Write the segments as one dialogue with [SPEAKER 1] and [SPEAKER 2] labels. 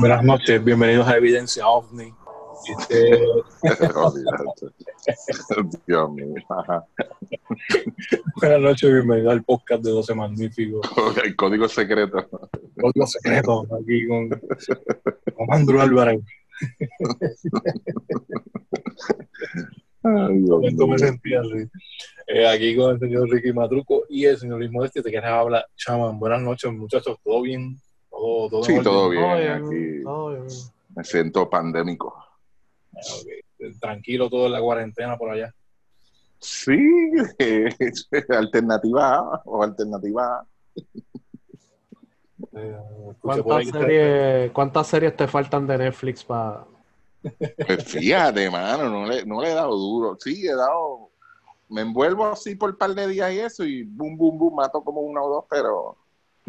[SPEAKER 1] Buenas noches, bienvenidos a Evidencia OVNI. Este,
[SPEAKER 2] Dios mío.
[SPEAKER 1] Buenas noches, bienvenidos al podcast de 12 Magníficos.
[SPEAKER 2] El código secreto.
[SPEAKER 1] Código secreto, aquí con, con Andrew Álvarez.
[SPEAKER 2] Ay, Dios
[SPEAKER 1] me sentía así. Eh, aquí con el señor Ricky Matruco y el señor Luis Modesti. Te quieres hablar, chaman. Buenas noches, muchachos. ¿Todo bien? ¿Todo, todo en
[SPEAKER 2] Sí, todo bien.
[SPEAKER 3] bien,
[SPEAKER 2] Aquí
[SPEAKER 3] todo bien.
[SPEAKER 2] me siento pandémico.
[SPEAKER 1] Ok. Tranquilo todo en la cuarentena por allá.
[SPEAKER 2] Sí, alternativa A o alternativa A.
[SPEAKER 1] Eh, escuché por ahí
[SPEAKER 3] ¿Cuántas
[SPEAKER 1] que-
[SPEAKER 3] series, ¿Cuántas series te faltan de Netflix para.?
[SPEAKER 2] Pues fíjate, mano, no le, no le he dado duro. Sí, he dado. Me envuelvo así por un par de días y eso, y boom, boom, boom, mato como una o dos, pero.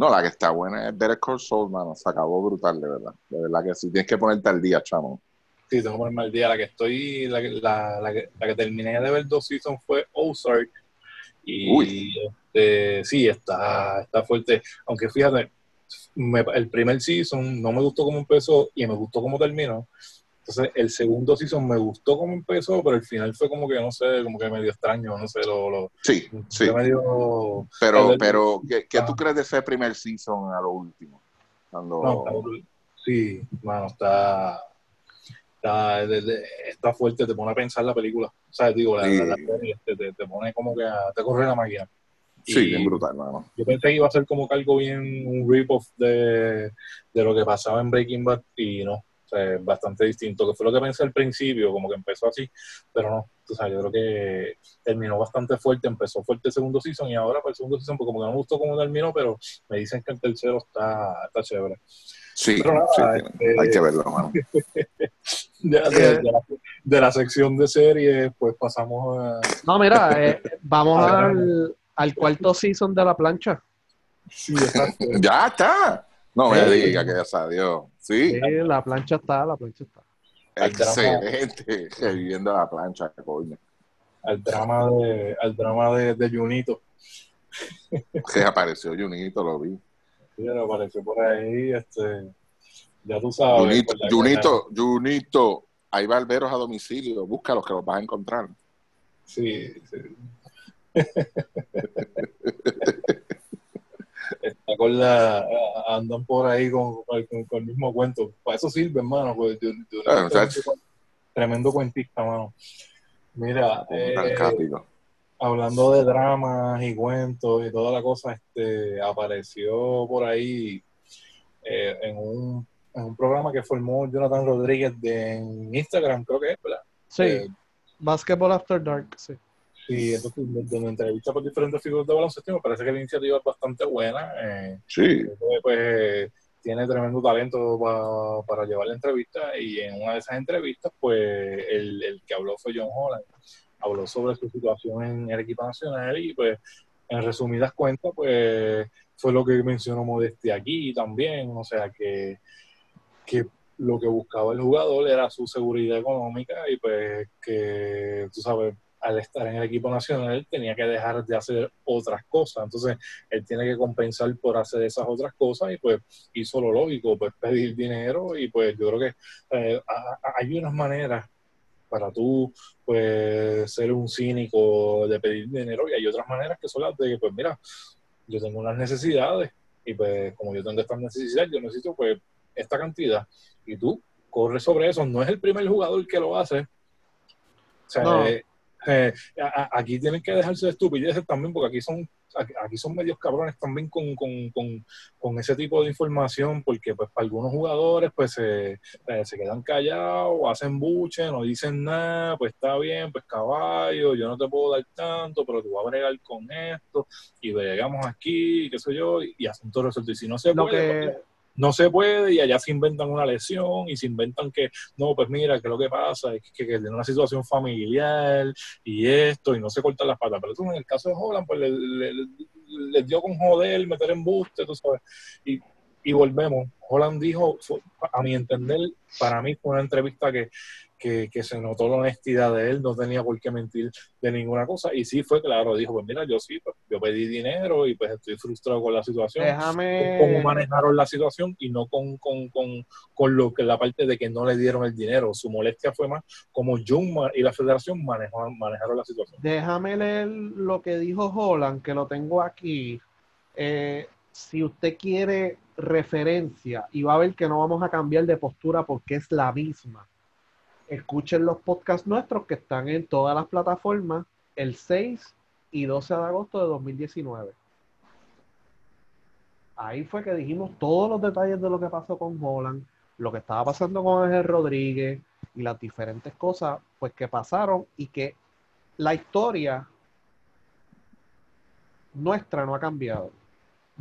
[SPEAKER 2] No, la que está buena es Better Call Saul, mano. Se acabó brutal, de verdad. De verdad que sí. Tienes que ponerte al día, chamo.
[SPEAKER 1] Sí, tengo que ponerme al día. La que estoy, la, que- la, la, que, la que terminé de ver dos seasons fue Ozark. Y
[SPEAKER 2] Uy.
[SPEAKER 1] este, sí, está, está fuerte. Aunque fíjate, me- el primer season no me gustó cómo empezó y me gustó cómo terminó. Entonces, el segundo season me gustó cómo empezó, pero el final fue como que, no sé, como que medio extraño, no sé, lo, lo
[SPEAKER 2] Sí, sí.
[SPEAKER 1] medio...
[SPEAKER 2] Pero, pero ¿qué, qué tú
[SPEAKER 1] Ah.
[SPEAKER 2] crees de ese primer season a lo último? Cuando...
[SPEAKER 1] No, está- sí, mano, está, está, está fuerte, te pone a pensar la película. O sea, digo, la,
[SPEAKER 2] Sí.
[SPEAKER 1] la- la serie, te, te- pone como que a- te corre la máquina.
[SPEAKER 2] sí, bien brutal, mano.
[SPEAKER 1] Yo pensé que iba a ser como que algo bien, un rip-off de, de lo que pasaba en Breaking Bad y no. Sea, bastante distinto, que fue lo que pensé al principio, como que empezó así, pero no. O sea, yo creo que terminó bastante fuerte, empezó fuerte el segundo season y ahora para el segundo season, pues como que no me gustó cómo terminó, pero me dicen que el tercero está, está chévere.
[SPEAKER 2] Sí,
[SPEAKER 1] Pero nada,
[SPEAKER 2] sí,
[SPEAKER 1] este-
[SPEAKER 2] hay que verlo, mano.
[SPEAKER 1] De, de- de la, de la sección de series, pues pasamos a.
[SPEAKER 3] No, mira, eh, vamos al, al cuarto season de la plancha.
[SPEAKER 1] Sí, exacto.
[SPEAKER 2] Ya está. No me
[SPEAKER 1] Sí.
[SPEAKER 2] diga que ya salió. Sí,
[SPEAKER 3] Sí, la plancha está, la plancha está.
[SPEAKER 2] Excelente. Reviviendo la plancha, coño.
[SPEAKER 1] al drama de, al drama de, de Junito.
[SPEAKER 2] Que apareció Junito, lo vi.
[SPEAKER 1] Sí, me apareció por ahí, este. Ya tú sabes.
[SPEAKER 2] Junito, Junito, Junito. Hay barberos a domicilio. Búscalos que los vas a encontrar.
[SPEAKER 1] Sí, sí. Está con la, andan por ahí con, con- con el mismo cuento. Para eso sirve, hermano. Pues,
[SPEAKER 2] Ah,
[SPEAKER 1] tremendo, tremendo cuentista, mano. Mira, eh, hablando de dramas y cuentos y toda la cosa, este, apareció por ahí eh, en, un, en un programa que formó Jonathan Rodríguez de, en Instagram, creo que es, ¿verdad?
[SPEAKER 3] Sí,
[SPEAKER 1] Eh,
[SPEAKER 3] Basketball After Dark, sí.
[SPEAKER 1] Sí, entonces, donde entrevista por diferentes figuras de baloncesto, y me parece que la iniciativa es bastante buena. eh,
[SPEAKER 2] Sí.
[SPEAKER 1] pues tiene tremendo talento pa- para llevar la entrevista y en una de esas entrevistas, pues el, el que habló fue John Holland. Habló sobre su situación en el equipo nacional y pues en resumidas cuentas, pues fue lo que mencionó Modesti aquí también, o sea que, que lo que buscaba el jugador era su seguridad económica y pues que, tú sabes, al estar en el equipo nacional tenía que dejar de hacer otras cosas, entonces él tiene que compensar por hacer esas otras cosas y pues hizo lo lógico, pues pedir dinero y pues yo creo que eh, hay unas maneras para tú pues ser un cínico de pedir dinero y hay otras maneras que son las de pues mira, yo tengo unas necesidades y pues como yo tengo estas necesidades, yo necesito pues esta cantidad y tú corres sobre eso, no es el primer jugador que lo hace. O sea,
[SPEAKER 3] No.
[SPEAKER 1] eh, eh, aquí tienen que dejarse de estupideces también, porque aquí son aquí, son medios cabrones también con, con, con, con ese tipo de información, porque pues para algunos jugadores pues se, eh, se quedan callados, hacen buche, no dicen nada, pues está bien, pues caballo, yo no te puedo dar tanto, pero te voy a bregar con esto, y bregamos aquí, qué sé yo, y, y asunto resuelto. Y si no se
[SPEAKER 3] Lo
[SPEAKER 1] puede, pues,
[SPEAKER 3] que,
[SPEAKER 1] no se puede y allá se inventan una lesión y se inventan que, no, pues mira, que lo que pasa es que, que tiene una situación familiar y esto y no se cortan las patas. Pero eso en el caso de Holland, pues le dio con joder, meter embuste, tú sabes. Y y volvemos. Holland dijo, a mi entender, para mí fue una entrevista que, que, que se notó la honestidad de él, no tenía por qué mentir de ninguna cosa. Y sí fue claro, dijo, pues mira, yo sí, pues, yo pedí dinero y pues estoy frustrado con la situación. con cómo
[SPEAKER 3] Déjame.
[SPEAKER 1] manejaron la situación y no con, con, con, con lo que la parte de que no le dieron el dinero. Su molestia fue más como Jun ma- y la federación manejaron, manejaron la situación.
[SPEAKER 3] Déjame leer lo que dijo Holland, que lo tengo aquí. Eh, si usted quiere referencia y va a ver que no vamos a cambiar de postura porque es la misma, escuchen los podcasts nuestros que están en todas las plataformas el 6 y 12 de agosto de 2019. Ahí fue que dijimos todos los detalles de lo que pasó con Holland, lo que estaba pasando con Ángel Rodríguez y las diferentes cosas pues que pasaron y que la historia nuestra no ha cambiado.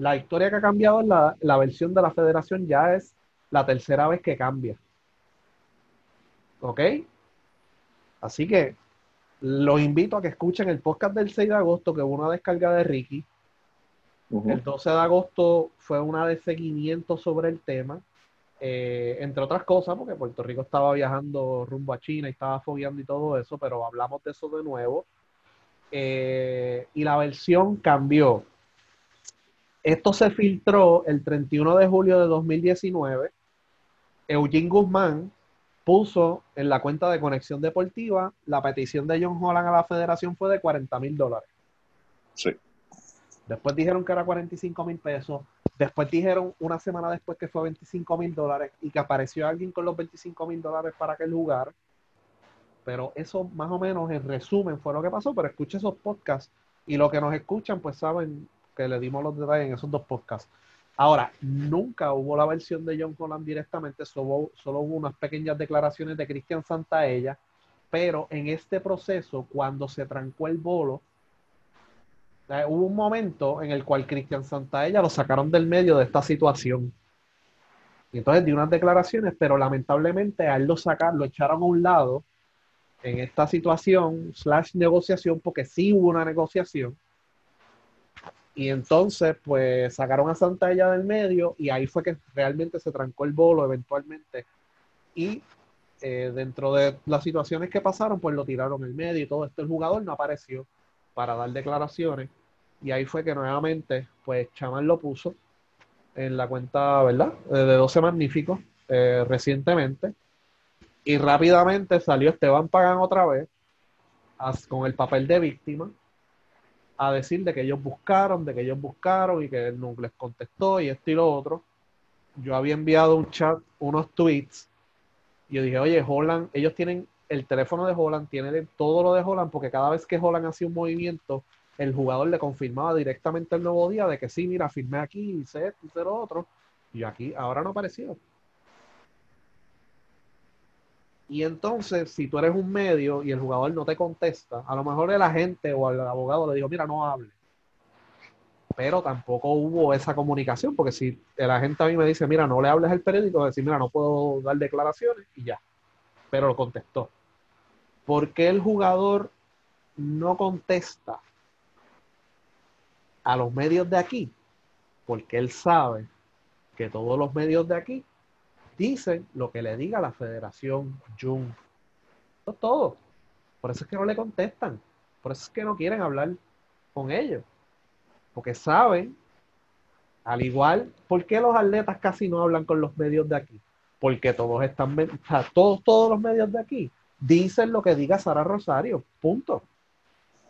[SPEAKER 3] La historia que ha cambiado es la, la versión de la federación, ya es la tercera vez que cambia. ¿Ok? Así que los invito a que escuchen el podcast del 6 de agosto, que hubo una descarga de Ricky. El 12 de agosto fue una de seguimiento sobre el tema, eh, entre otras cosas, porque Puerto Rico estaba viajando rumbo a China y estaba fogueando y todo eso, pero hablamos de eso de nuevo. Eh, y la versión cambió. Esto se filtró el 31 de julio de 2019. Eugene Guzmán puso en la cuenta de Conexión Deportiva la petición de John Holland a la federación fue de 40 mil dólares.
[SPEAKER 2] Sí.
[SPEAKER 3] Después dijeron que era 45 mil pesos. Después dijeron una semana después que fue 25 mil dólares y que apareció alguien con los 25 mil dólares para aquel lugar. Pero eso más o menos en resumen fue lo que pasó. Pero escucha esos podcasts y lo que nos escuchan pues saben que le dimos los detalles en esos dos podcasts. Ahora, nunca hubo la versión de John Holland directamente, solo, solo hubo unas pequeñas declaraciones de Cristian Santaella, pero en este proceso, cuando se trancó el bolo, eh, hubo un momento en el cual Cristian Santaella lo sacaron del medio de esta situación. Y entonces dio unas declaraciones, pero lamentablemente a él lo sacaron, lo echaron a un lado en esta situación, slash negociación, porque sí hubo una negociación. Y entonces, pues sacaron a Santaella del medio y ahí fue que realmente se trancó el bolo eventualmente. Y eh, dentro de las situaciones que pasaron, pues lo tiraron el medio y todo esto. El jugador no apareció para dar declaraciones. Y ahí fue que nuevamente, pues Chaman lo puso en la cuenta, ¿verdad? Eh, De 12 Magníficos eh, recientemente. Y rápidamente salió Esteban Pagan otra vez con el papel de víctima a decir de que ellos buscaron, de que ellos buscaron y que él no les contestó y esto y lo otro. Yo había enviado un chat, unos tweets, y yo dije, oye, Holland, ellos tienen el teléfono de Holland, tienen todo lo de Holland, porque cada vez que Holland hacía un movimiento, el jugador le confirmaba directamente el nuevo día de que sí, mira, firmé aquí, hice esto, hice lo otro, y aquí, ahora no apareció. Y entonces, si tú eres un medio y el jugador no te contesta, a lo mejor el agente o el abogado le dijo, mira, no hable. Pero tampoco hubo esa comunicación, porque si el agente a mí me dice, mira, no le hables al periódico, decir, mira, no puedo dar declaraciones y ya. Pero lo contestó. ¿Por qué el jugador no contesta a los medios de aquí? Porque él sabe que todos los medios de aquí dicen lo que le diga la federación Jun. Eso es todo. Por eso es que no le contestan. Por eso es que no quieren hablar con ellos. Porque saben, al igual, ¿por qué los atletas casi no hablan con los medios de aquí? Porque todos están, o sea, todos, todos los medios de aquí dicen lo que diga Sara Rosario. Punto.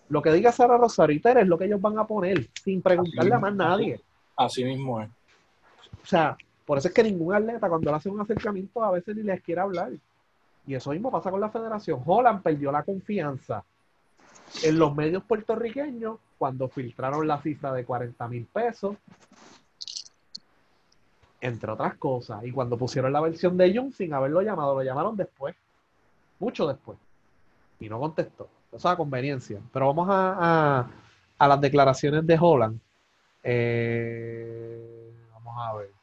[SPEAKER 3] Lo que diga Sara Rosario y Tere es lo que ellos van a poner, sin preguntarle a más nadie.
[SPEAKER 1] Así mismo es.
[SPEAKER 3] O sea, por eso es que ningún atleta cuando le hace un acercamiento a veces ni les quiere hablar. Y eso mismo pasa con la federación. Holland perdió la confianza en los medios puertorriqueños cuando filtraron la cifra de 40 mil pesos, entre otras cosas. Y cuando pusieron la versión de Jung sin haberlo llamado, lo llamaron después, mucho después. Y no contestó. Eso a conveniencia. Pero vamos a, a- a las declaraciones de Holland. Eh, vamos a ver.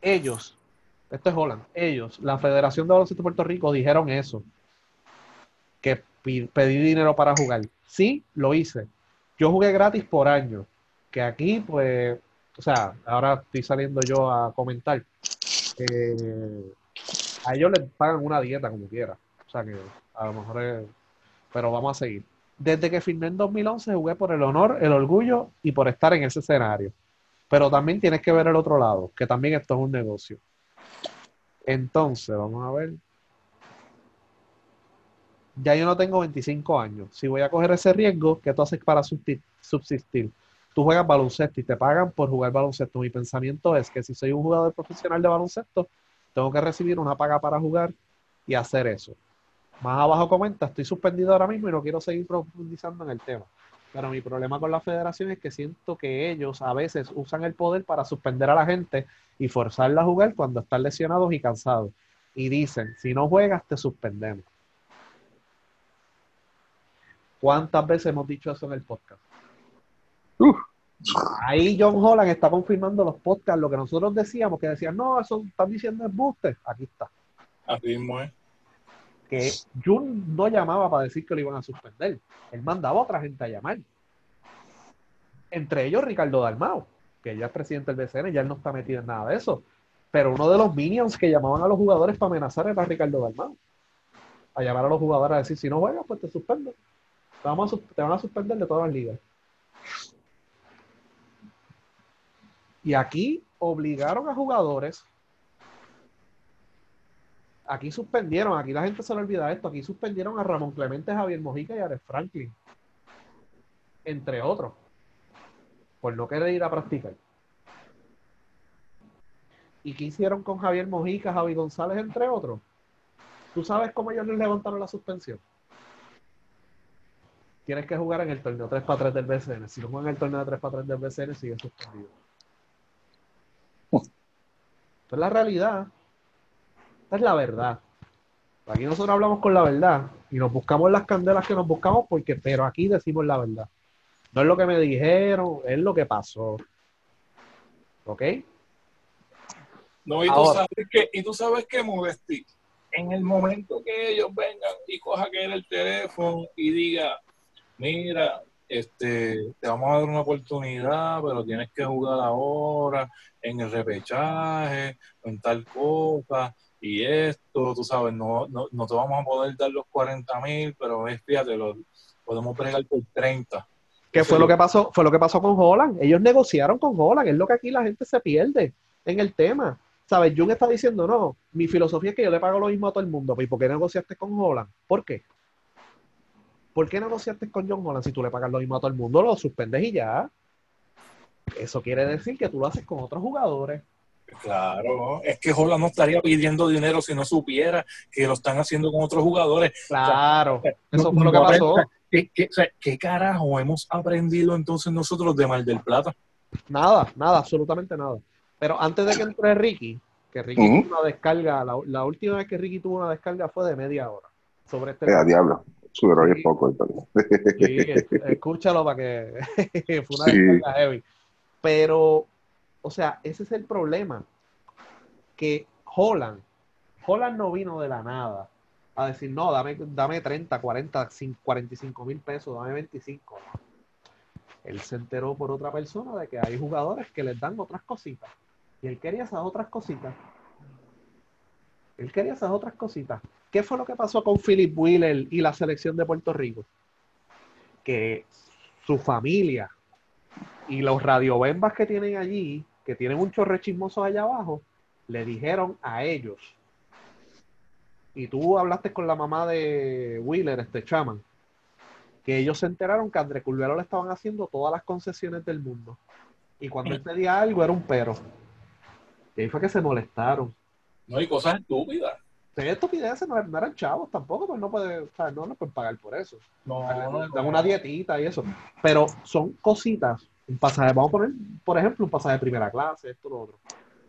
[SPEAKER 3] Ellos, esto es Holland, ellos, la Federación de Baloncesto de Puerto Rico, dijeron eso. Que pedí dinero para jugar. Sí, lo hice. Yo jugué gratis por año. Que aquí, pues, o sea, ahora estoy saliendo yo a comentar, a ellos les pagan una dieta como quiera. O sea que a lo mejor pero vamos a seguir. Desde que firmé en 2011 jugué por el honor, el orgullo y por estar en ese escenario. Pero también tienes que ver el otro lado, que también esto es un negocio. Entonces, vamos a ver. Ya yo no tengo 25 años. Si voy a coger ese riesgo, ¿qué tú haces para subsistir? Tú juegas baloncesto y te pagan por jugar baloncesto. Mi pensamiento es que si soy un jugador profesional de baloncesto, tengo que recibir una paga para jugar y hacer eso. Más abajo comenta, estoy suspendido ahora mismo y no quiero seguir profundizando en el tema. Pero mi problema con la federación es que siento que ellos a veces usan el poder para suspender a la gente y forzarla a jugar cuando están lesionados y cansados. Y dicen, si no juegas, te suspendemos. ¿Cuántas veces hemos dicho eso en el podcast?
[SPEAKER 2] Uf.
[SPEAKER 3] Ahí John Holland está confirmando los podcasts, lo que nosotros decíamos, que decían, no, eso están diciendo es buste. Aquí está.
[SPEAKER 1] Así mismo es.
[SPEAKER 3] Que Jun no llamaba para decir que lo iban a suspender. Él mandaba a otra gente a llamar. Entre ellos Ricardo Dalmao, que ya es presidente del BCN, ya él no está metido en nada de eso. Pero uno de los minions que llamaban a los jugadores para amenazar era Ricardo Dalmao. A llamar a los jugadores a decir, si no juegas, pues te suspendo. Te, vamos a sus- te van a suspender de todas las ligas. Y aquí obligaron a jugadores. Aquí suspendieron, aquí la gente se le olvida esto. Aquí suspendieron a Ramón Clemente, Javier Mojica y Ares Franklin. Entre otros. Por no querer ir a practicar. ¿Y qué hicieron con Javier Mojica, Javi González, entre otros? ¿Tú sabes cómo ellos les levantaron la suspensión? Tienes que jugar en el torneo 3 para 3 del BCN. Si no juegan en el torneo 3 para 3 del BCN, sigue suspendido. Esta es la realidad. Esta es la verdad. Aquí nosotros hablamos con la verdad y nos buscamos las candelas que nos buscamos porque, pero aquí decimos la verdad. No es lo que me dijeron, es lo que pasó. ¿Ok?
[SPEAKER 1] No, y tú sabes que, y tú sabes que Modesti, en el momento que ellos vengan y coja que el teléfono y diga, mira, este, te vamos a dar una oportunidad, pero tienes que jugar ahora en el repechaje, en tal cosa, y esto, tú sabes, no, no, no te vamos a poder dar los 40 mil, pero es, fíjate, lo, podemos bregar por 30.
[SPEAKER 3] ¿Qué fue
[SPEAKER 1] Sí.
[SPEAKER 3] lo que pasó? Fue lo que pasó con Holland. Ellos negociaron con Holland. Es lo que aquí la gente se pierde en el tema. ¿Sabes? Jung está diciendo, no, mi filosofía es que yo le pago lo mismo a todo el mundo. ¿Y por qué negociaste con Holland? ¿Por qué? ¿Por qué negociaste con John Holland si tú le pagas lo mismo a todo el mundo? Lo suspendes y ya. Eso quiere decir que tú lo haces con otros jugadores.
[SPEAKER 1] Claro, es que Holland no estaría pidiendo dinero si no supiera que lo están haciendo con otros jugadores.
[SPEAKER 3] Claro. Eso fue lo que pasó.
[SPEAKER 1] ¿Qué, qué, o sea, ¿qué carajo hemos aprendido entonces nosotros de Mar del Plata?
[SPEAKER 3] Nada, nada, absolutamente nada. Pero antes de que entre Ricky, que Ricky tuvo una descarga, la, la última vez que Ricky tuvo una descarga fue de media hora sobre este
[SPEAKER 2] Eh, diablo. Sube hoy es poco. entonces.
[SPEAKER 3] Sí, es- escúchalo para que fue una
[SPEAKER 2] Sí.
[SPEAKER 3] descarga heavy. Pero, o sea, ese es el problema. Que Holland, Holland no vino de la nada a decir, no, dame, dame 30, 40, 5, 45 mil pesos, dame 25. No. Él se enteró por otra persona de que hay jugadores que les dan otras cositas. Y él quería esas otras cositas. Él quería esas otras cositas. ¿Qué fue lo que pasó con Philip Wheeler y la selección de Puerto Rico? Que su familia y los radiobembas que tienen allí, que tienen un chorre chismoso allá abajo, le dijeron a ellos. Y tú hablaste con la mamá de Wheeler, este chaman, que ellos se enteraron que a André Curvelo le estaban haciendo todas las concesiones del mundo. Y cuando él pedía algo era un pero. Y ahí fue que se molestaron.
[SPEAKER 1] No hay cosas estúpidas.
[SPEAKER 3] De estupideces no, no eran chavos tampoco, pues no puede, o sea, no le pueden pagar por eso.
[SPEAKER 1] No, no,
[SPEAKER 3] Dan una dietita y eso. Pero son cositas. Un pasaje, vamos a poner, por ejemplo, un pasaje de primera clase, esto, lo otro.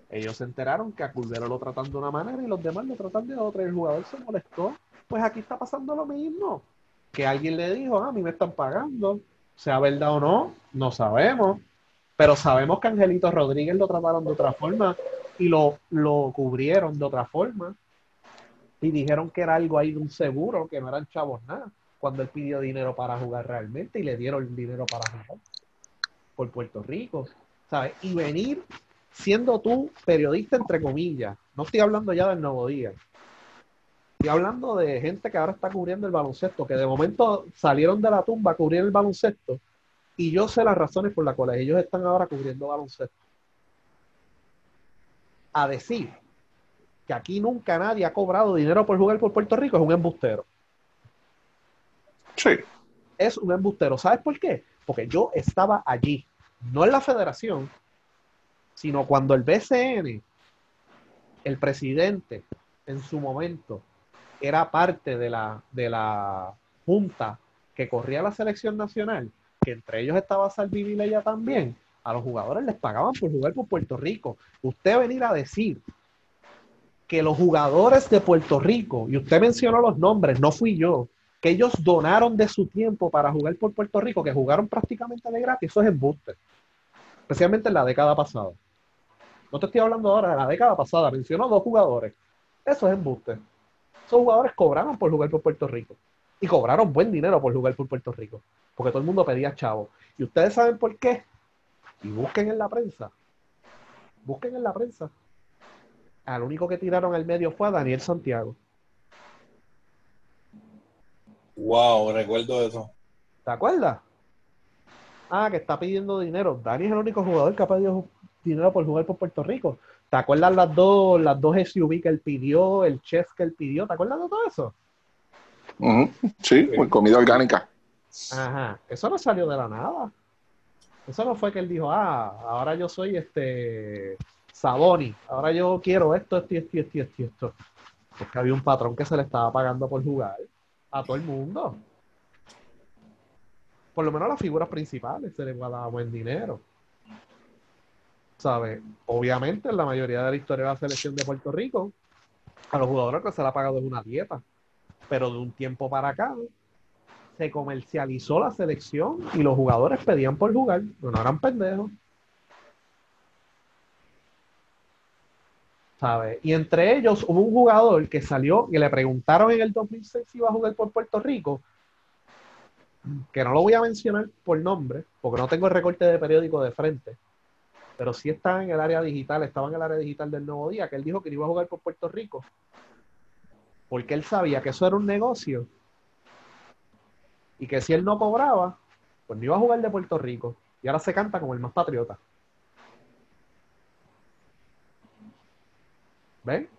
[SPEAKER 3] Ellos se enteraron que a lo tratan de una manera y los demás lo tratan de otra. Y el jugador se molestó. Pues aquí está pasando lo mismo. Que alguien le dijo, "Ah, a mí me están pagando. Sea verdad o no, no sabemos. Pero sabemos que Angelito Rodríguez lo trataron de otra forma y lo, lo cubrieron de otra forma. Y dijeron que era algo ahí de un seguro, que no eran chavos nada cuando él pidió dinero para jugar realmente y le dieron dinero para jugar por Puerto Rico. ¿sabes? Y venir siendo tú periodista, entre comillas. No estoy hablando ya del Nuevo Día. Estoy hablando de gente que ahora está cubriendo el baloncesto, que de momento salieron de la tumba a cubrir el baloncesto. Y yo sé las razones por las cuales ellos están ahora cubriendo baloncesto. A decir que aquí nunca nadie ha cobrado dinero por jugar por Puerto Rico es un embustero.
[SPEAKER 2] Sí.
[SPEAKER 3] Es un embustero. ¿Sabes por qué? Porque yo estaba allí, no en la federación, sino cuando el BCN, el presidente, en su momento, era parte de la, de la junta que corría la selección nacional, que entre ellos estaba Salvi Vilella también, a los jugadores les pagaban por jugar por Puerto Rico. Usted venir a decir que los jugadores de Puerto Rico, y usted mencionó los nombres, no fui yo, que ellos donaron de su tiempo para jugar por Puerto Rico, que jugaron prácticamente de gratis, eso es embuste. Especialmente en la década pasada. No te estoy hablando ahora de la década pasada, mencionó dos jugadores. Eso es embuste. Esos jugadores cobraron por jugar por Puerto Rico. Y cobraron buen dinero por jugar por Puerto Rico. Porque todo el mundo pedía chavo. ¿Y ustedes saben por qué? Y busquen en la prensa. Busquen en la prensa. Al único que tiraron al medio fue a Daniel Santiago.
[SPEAKER 1] Wow, recuerdo eso.
[SPEAKER 3] ¿Te acuerdas? Ah, que está pidiendo dinero. Dani es el único jugador que ha pedido dinero por jugar por Puerto Rico. ¿Te acuerdas las dos, las dos SUV que él pidió, el chef que él pidió? ¿Te acuerdas de todo eso?
[SPEAKER 2] Sí, pues comida orgánica.
[SPEAKER 3] Ajá. Eso no salió de la nada. Eso no fue que él dijo, ah, ahora yo soy este Saboni, ahora yo quiero esto, esto, esto, esto, esto, esto. Porque había un patrón que se le estaba pagando por jugar a todo el mundo. Por lo menos a las figuras principales se les va a dar buen dinero. ¿Sabes? Obviamente, en la mayoría de la historia de la selección de Puerto Rico, a los jugadores que se le ha pagado es una dieta. Pero de un tiempo para acá, se comercializó la selección y los jugadores pedían por jugar, no eran pendejos. ¿Sabes? Y entre ellos hubo un jugador que salió y le preguntaron en el 2006 si iba a jugar por Puerto Rico, que no lo voy a mencionar por nombre, porque no tengo el recorte de periódico de frente, pero sí está en el área digital, estaba en el área digital del Nuevo Día, que él dijo que iba a jugar por Puerto Rico, porque él sabía que eso era un negocio y que si él no cobraba, pues no iba a jugar de Puerto Rico. Y ahora se canta como el más patriota. ¿Ven?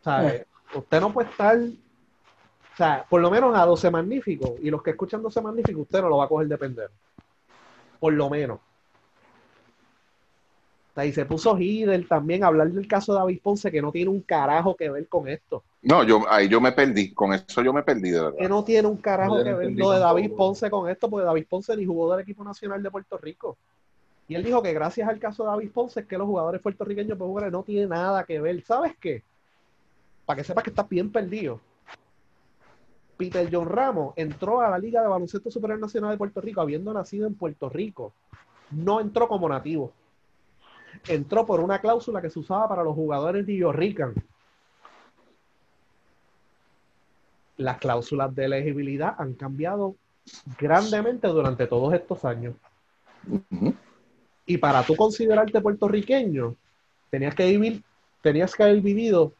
[SPEAKER 3] O sea,
[SPEAKER 1] Eh.
[SPEAKER 3] usted no puede estar, o sea, por lo menos a 12 magníficos, y los que escuchan 12 magníficos, usted no lo va a coger de pendejo. Por lo menos. O sea, y se puso Hidel también a hablar del caso de David Ponce, que no tiene un carajo que ver con esto.
[SPEAKER 2] No, yo ahí yo me perdí. Con eso yo me perdí, de
[SPEAKER 3] que
[SPEAKER 2] verdad.
[SPEAKER 3] no tiene un carajo
[SPEAKER 1] no
[SPEAKER 3] que ver lo de David. Ponce con esto, porque David Ponce ni jugó del equipo nacional de Puerto Rico. Y él dijo que gracias al caso de David Ponce es que los jugadores puertorriqueños jugar, no tiene nada que ver. ¿Sabes qué? Para que sepas que estás bien perdido. Peter John Ramos entró a la Liga de Baloncesto Superior Nacional de Puerto Rico habiendo nacido en Puerto Rico. No entró como nativo. Entró por una cláusula que se usaba para los jugadores de Rican. Las cláusulas de elegibilidad han cambiado grandemente durante todos estos años. Y para tú considerarte puertorriqueño, tenías que vivir, tenías que haber vivido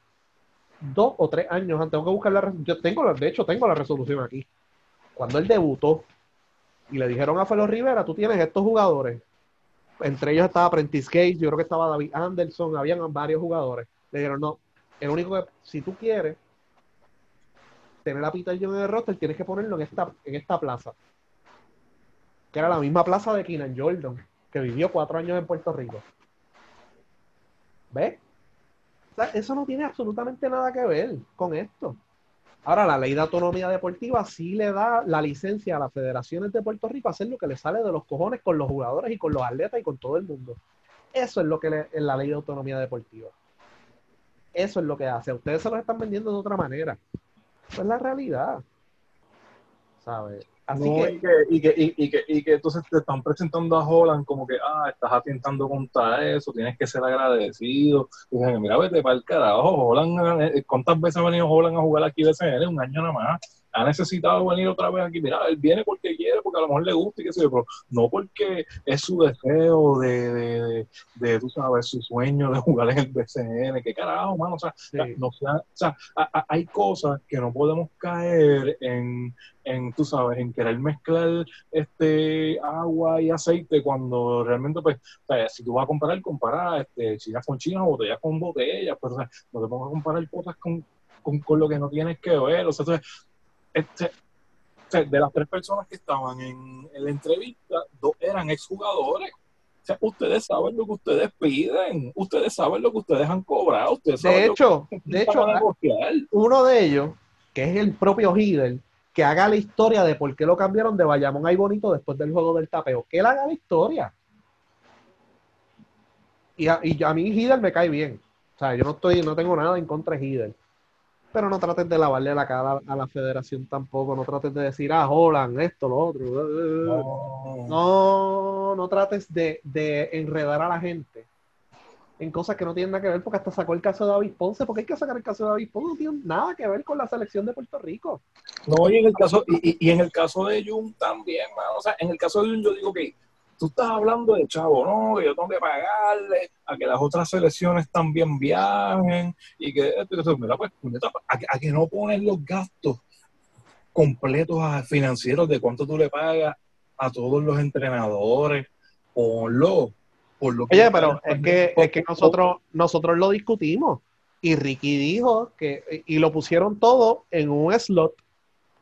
[SPEAKER 3] dos o tres años antes. Tengo que buscar la re- yo tengo la- de hecho tengo la resolución aquí. Cuando él debutó y le dijeron a Felo Rivera, tú tienes estos jugadores. Entre ellos estaba Prentice Gage, yo creo que estaba David Anderson, habían varios jugadores. Le dijeron, no, el único que, si tú quieres tener a Peter John en el roster, tienes que ponerlo en esta, en esta plaza. Que era la misma plaza de Keenan Jordan, que vivió cuatro años en Puerto Rico. ¿Ves? O sea, eso no tiene absolutamente nada que ver con esto. Ahora, la ley de autonomía deportiva sí le da la licencia a las federaciones de Puerto Rico a hacer lo que le sale de los cojones con los jugadores y con los atletas y con todo el mundo. Eso es lo que le- es la ley de autonomía deportiva. Eso es lo que hace. Ustedes se los están vendiendo de otra manera. Esa es la realidad. ¿Sabes? Así
[SPEAKER 1] No,
[SPEAKER 3] que,
[SPEAKER 1] y, que, y, que, y, que, y que entonces te están presentando a Holland como que, ah, estás atentando contra eso, tienes que ser agradecido. Y dicen, mira, vete para el carajo. Holland, ¿cuántas veces ha venido Holland a jugar aquí de CN? Un año nada más. Ha necesitado venir otra vez aquí. Mira, él viene porque quiere quiere porque a lo mejor le gusta y qué sé yo, pero no porque es su deseo de, de, de, de, tú sabes, su sueño de jugar en el BCN, que carajo, mano, o sea,
[SPEAKER 3] Sí.
[SPEAKER 1] no sea- o sea, a- a- hay cosas que no podemos caer en, en, tú sabes, en querer mezclar este agua y aceite cuando realmente, pues, o sea, si tú vas a comparar, comparar este, chinas con chinas, botellas con botellas, pero o sea, no te pongas a comparar cosas con, con, con lo que no tienes que ver, o sea, entonces, este, de las tres personas que estaban en, en la entrevista, dos eran exjugadores. O sea, ustedes saben lo que ustedes piden, ustedes saben lo que ustedes han cobrado, ustedes saben
[SPEAKER 3] De
[SPEAKER 1] lo
[SPEAKER 3] hecho,
[SPEAKER 1] que
[SPEAKER 3] de hecho,
[SPEAKER 1] a
[SPEAKER 3] uno de ellos, que es el propio Hidel, que haga la historia de por qué lo cambiaron de Bayamón ahí bonito después del juego del tapeo. Que él haga la historia. Y a, y a mí Hidel me cae bien. O sea, yo no estoy, no tengo nada en contra de Hidel. Pero no trates de lavarle la cara a la federación tampoco. No trates de decir, ah, Holland, esto, lo otro.
[SPEAKER 1] No.
[SPEAKER 3] No, no trates de, de enredar a la gente en cosas que no tienen nada que ver, porque hasta sacó el caso de David Ponce, porque hay que sacar el caso de David Ponce, no tiene nada que ver con la selección de Puerto Rico.
[SPEAKER 1] No, y en el caso, y, y- en el caso de Jun también, mano. O sea, en el caso de Jun yo digo que tú estás hablando de chavo, ¿no? Que yo tengo que pagarle a que las otras selecciones también viajen y que esto. Mira, pues, puñeta, a, que- a que no pones los gastos completos a financieros de cuánto tú le pagas a todos los entrenadores, ponlo. Por lo
[SPEAKER 3] Oye, pero es que, es que nosotros, nosotros lo discutimos y Ricky dijo que, y lo pusieron todo en un slot,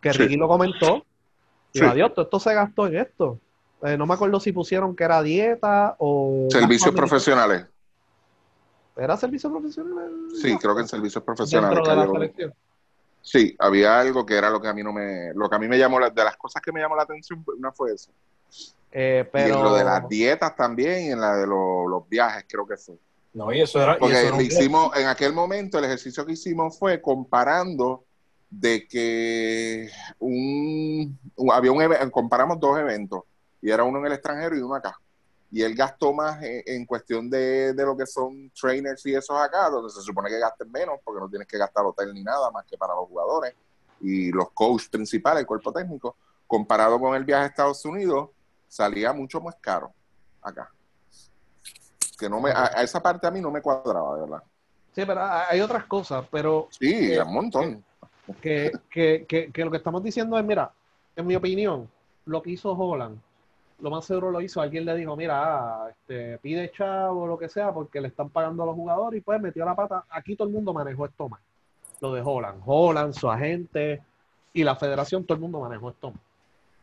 [SPEAKER 3] que
[SPEAKER 2] Sí.
[SPEAKER 3] Ricky lo comentó, y
[SPEAKER 2] Sí.
[SPEAKER 3] adiós, todo esto se gastó en esto. Eh, no me acuerdo si pusieron que era dieta o...
[SPEAKER 2] Servicios profesionales.
[SPEAKER 3] ¿Era servicio profesional?
[SPEAKER 2] Sí, creo que en servicios profesionales.
[SPEAKER 3] Dentro de la
[SPEAKER 2] cayó-
[SPEAKER 3] selección.
[SPEAKER 2] Sí, había algo que era lo que a mí no me, lo que a mí me llamó, la- de las cosas que me llamó la atención, una fue eso.
[SPEAKER 3] Eh,
[SPEAKER 2] Y
[SPEAKER 3] pero...
[SPEAKER 2] en lo de las dietas también, y en la de lo- los viajes, creo que fue.
[SPEAKER 1] No, y eso era. y
[SPEAKER 2] Porque
[SPEAKER 1] eso
[SPEAKER 2] hicimos, en aquel momento, el ejercicio que hicimos fue comparando de que un, había un comparamos dos eventos, y era uno en el extranjero y uno acá. Y él gastó más en, en cuestión de, de lo que son trainers y esos acá, donde se supone que gasten menos, porque no tienes que gastar hotel ni nada más que para los jugadores y los coaches principales, el cuerpo técnico, comparado con el viaje a Estados Unidos, salía mucho más caro acá. Que no me, a, a esa parte a mí no me cuadraba, de verdad.
[SPEAKER 3] Sí, pero hay otras cosas, pero
[SPEAKER 2] Sí,
[SPEAKER 3] Eh,
[SPEAKER 2] un montón.
[SPEAKER 3] que, que, que, que lo que estamos diciendo es, mira, en mi opinión, lo que hizo Holland, lo más seguro lo hizo, alguien le dijo, mira, este, pide chavo o lo que sea, porque le están pagando a los jugadores y pues metió la pata. Aquí todo el mundo manejó esto mal. Lo de Holland, Holland, su agente y la federación, todo el mundo manejó esto mal.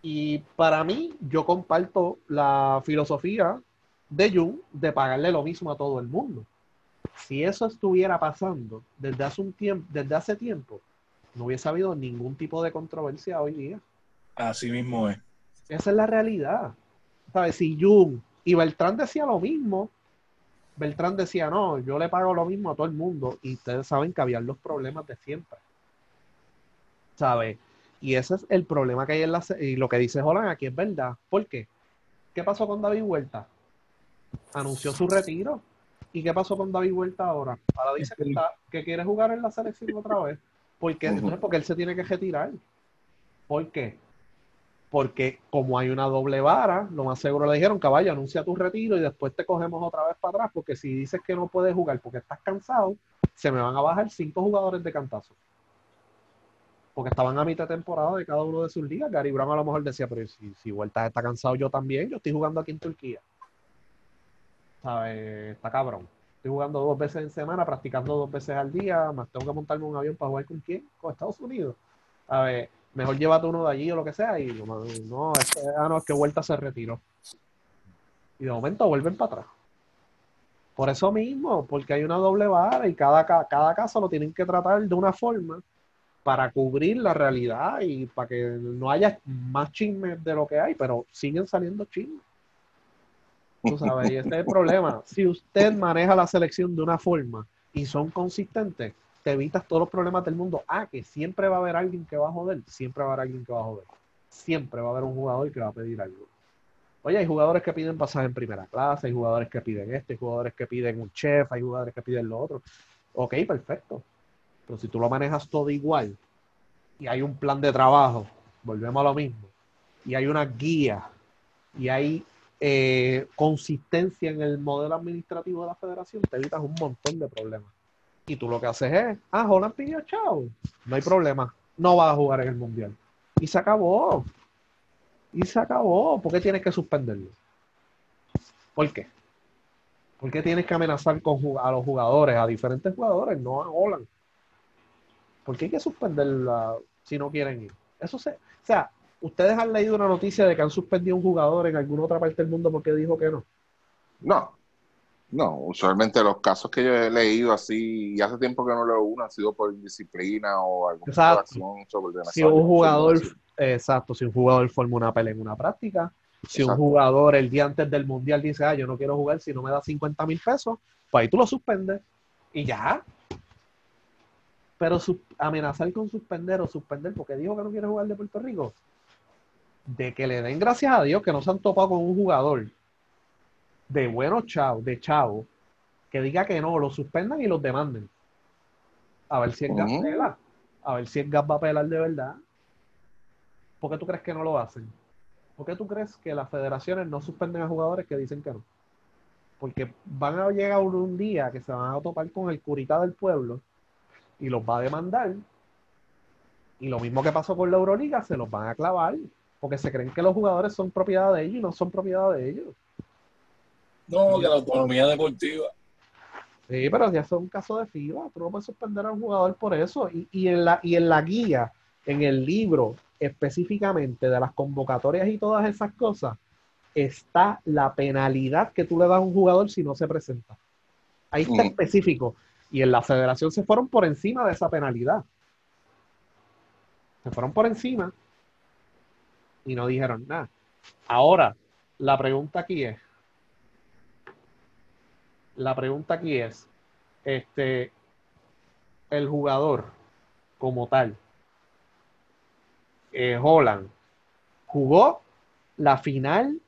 [SPEAKER 3] Y para mí, yo comparto la filosofía de Jung de pagarle lo mismo a todo el mundo. Si eso estuviera pasando desde hace un tiempo, desde hace tiempo, no hubiese habido ningún tipo de controversia hoy día.
[SPEAKER 1] Así mismo es.
[SPEAKER 3] Esa es la realidad. ¿Sabes? Si Jung y Beltrán decía lo mismo, Beltrán decía, no, yo le pago lo mismo a todo el mundo. Y ustedes saben que habían los problemas de siempre. ¿Sabes? Y ese es el problema que hay en la... Y lo que dice Holland aquí es verdad. ¿Por qué? ¿Qué pasó con David Huerta? Anunció su retiro. ¿Y qué pasó con David Huerta ahora? Ahora dice que, está- que quiere jugar en la selección otra vez. ¿Por qué? Entonces, porque él se tiene que retirar. ¿Por qué? Porque como hay una doble vara, lo más seguro le dijeron, caballo, anuncia tu retiro y después te cogemos otra vez para atrás, porque si dices que no puedes jugar porque estás cansado, se me van a bajar cinco jugadores de cantazo. Porque estaban a mitad de temporada de cada uno de sus ligas. Gary Brown a lo mejor decía, pero si, si Huerta está cansado yo también, yo estoy jugando aquí en Turquía. ¿Sabes? Está cabrón. Estoy jugando dos veces en semana, practicando dos veces al día, más tengo que montarme un avión para jugar con quién? Con Estados Unidos. A ver, mejor llévate uno de allí o lo que sea, y no, no, es que, ah, es que Vuelta se retiró. Y de momento vuelven para atrás. Por eso mismo, porque hay una doble vara y cada, ca- cada caso lo tienen que tratar de una forma para cubrir la realidad y para que no haya más chismes de lo que hay, pero siguen saliendo chismes. Tú sabes, y ese es el problema. Si usted maneja la selección de una forma y son consistentes, te evitas todos los problemas del mundo. Ah, que siempre va a haber alguien que va a joder, siempre va a haber alguien que va a joder. Siempre va a haber un jugador que va a pedir algo. Oye, hay jugadores que piden pasaje en primera clase, hay jugadores que piden esto, hay jugadores que piden un chef, hay jugadores que piden lo otro. Ok, perfecto. Pero si tú lo manejas todo igual y hay un plan de trabajo, volvemos a lo mismo. y hay una guía y hay eh, consistencia en el modelo administrativo de la federación, te evitas un montón de problemas. Y tú lo que haces es, ah, Holland pidió chao, no hay problema, no vas a jugar en el mundial. Y se acabó. Y se acabó. ¿Por qué tienes que suspenderlo? ¿Por qué? ¿Por qué tienes que amenazar con, a los jugadores, a diferentes jugadores, no a Holland? ¿Por qué hay que suspenderla si no quieren ir? Eso se, o sea, ustedes han leído una noticia de que han suspendido un jugador en alguna otra parte del mundo porque dijo que no.
[SPEAKER 2] No, no, usualmente los casos que yo he leído así, y hace tiempo que no leo uno, han sido por indisciplina o alguna acción
[SPEAKER 3] sobre Si un jugador, exacto, si un jugador forma una pelea en una práctica, si un jugador el día antes del mundial dice, ah, yo no quiero jugar si no me da 50 mil pesos, pues ahí tú lo suspendes y ya. Pero amenazar con suspender o suspender porque dijo que no quiere jugar de Puerto Rico, de que le den gracias a Dios que no se han topado con un jugador de buenos chavos, de chavos, que diga que no, lo suspendan y los demanden. A ver si el gas pela. A ver si el gas va a pelar de verdad. ¿Por qué tú crees que no lo hacen? ¿Por qué tú crees que las federaciones no suspenden a jugadores que dicen que no? Porque van a llegar un, día que se van a topar con el curita del pueblo y los va a demandar. Y lo mismo que pasó con la Euroliga, se los van a clavar porque se creen que los jugadores son propiedad de ellos y no son propiedad de ellos.
[SPEAKER 1] No, que la autonomía deportiva.
[SPEAKER 3] Sí, pero ya son casos de FIBA. Tú no puedes suspender a un jugador por eso. Y, y, en la, y en la guía, en el libro específicamente de las convocatorias y todas esas cosas, está la penalidad que tú le das a un jugador si no se presenta. Ahí está mm. específico. Y en la federación se fueron por encima de esa penalidad. Se fueron por encima y no dijeron nada. Ahora, la pregunta aquí es, la pregunta aquí es, este, el jugador como tal, eh, Holland, jugó la final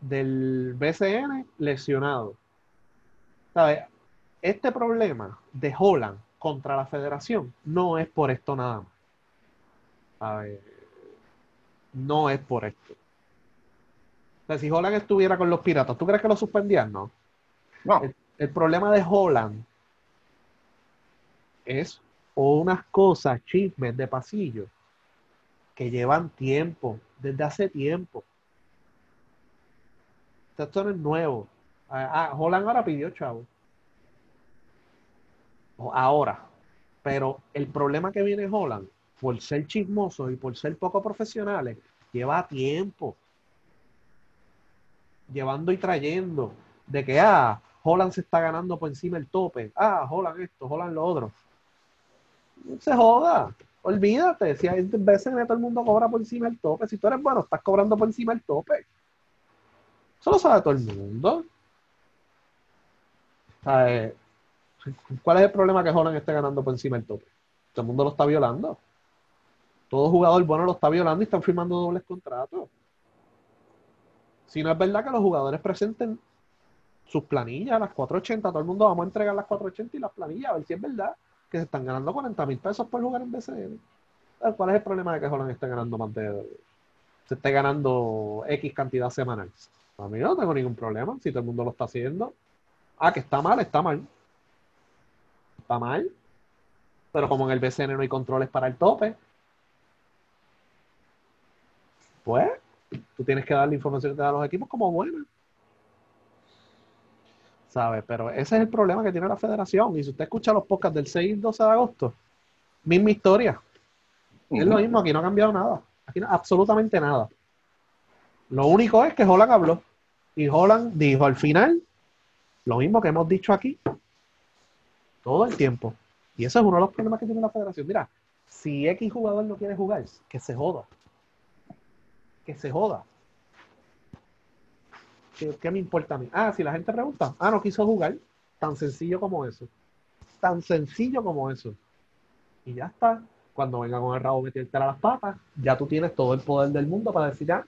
[SPEAKER 3] del BCN lesionado. ¿Sabe? Este problema de Holland contra la federación no es por esto nada más. Ver, no es por esto. O sea, si Holland estuviera con los piratas, ¿tú crees que lo suspendían? No. El, problema de Holland es unas cosas, chismes de pasillo, que llevan tiempo, desde hace tiempo. Esto no es nuevo. Ah, ah, Holland ahora pidió chavo. Ahora. Pero el problema que viene Holland, por ser chismoso y por ser poco profesionales, lleva tiempo. Llevando y trayendo. De que, ah, Holland se está ganando por encima del tope. Ah, Holland esto, Holland lo otro. Se joda. Olvídate. Si hay veces que todo el mundo cobra por encima del tope. Si tú eres bueno, estás cobrando por encima del tope. Eso lo sabe todo el mundo. ¿Cuál es el problema que Holland esté ganando por encima del tope? Todo el mundo lo está violando. Todo jugador bueno lo está violando y están firmando dobles contratos. Si no es verdad que los jugadores presenten sus planillas, las 480, todo el mundo vamos a entregar las 480 y las planillas, a ver si es verdad que se están ganando 40 mil pesos por jugar en BCN. ¿Cuál es el problema de que Holland esté ganando más se esté ganando X cantidad semanal? A mí no tengo ningún problema, si todo el mundo lo está haciendo. Ah, que está mal, está mal. Está mal. Pero como en el BCN no hay controles para el tope, pues tú tienes que dar la información que te da los equipos como buena. ¿Sabes? Pero ese es el problema que tiene la federación. Y si usted escucha los podcasts del 6 y 12 de agosto, misma historia. Es lo mismo, aquí no ha cambiado nada. Aquí no, absolutamente nada. Lo único es que Holland habló. Y Holland dijo al final lo mismo que hemos dicho aquí todo el tiempo. Y eso es uno de los problemas que tiene la federación. Mira, si X jugador no quiere jugar, que se joda. Que se joda. ¿Qué, me importa a mí? Ah, si la gente pregunta, ah, no quiso jugar, tan sencillo como eso. Tan sencillo como eso. Y ya está. Cuando venga con el rabo meterte a las patas, ya tú tienes todo el poder del mundo para decir, ya,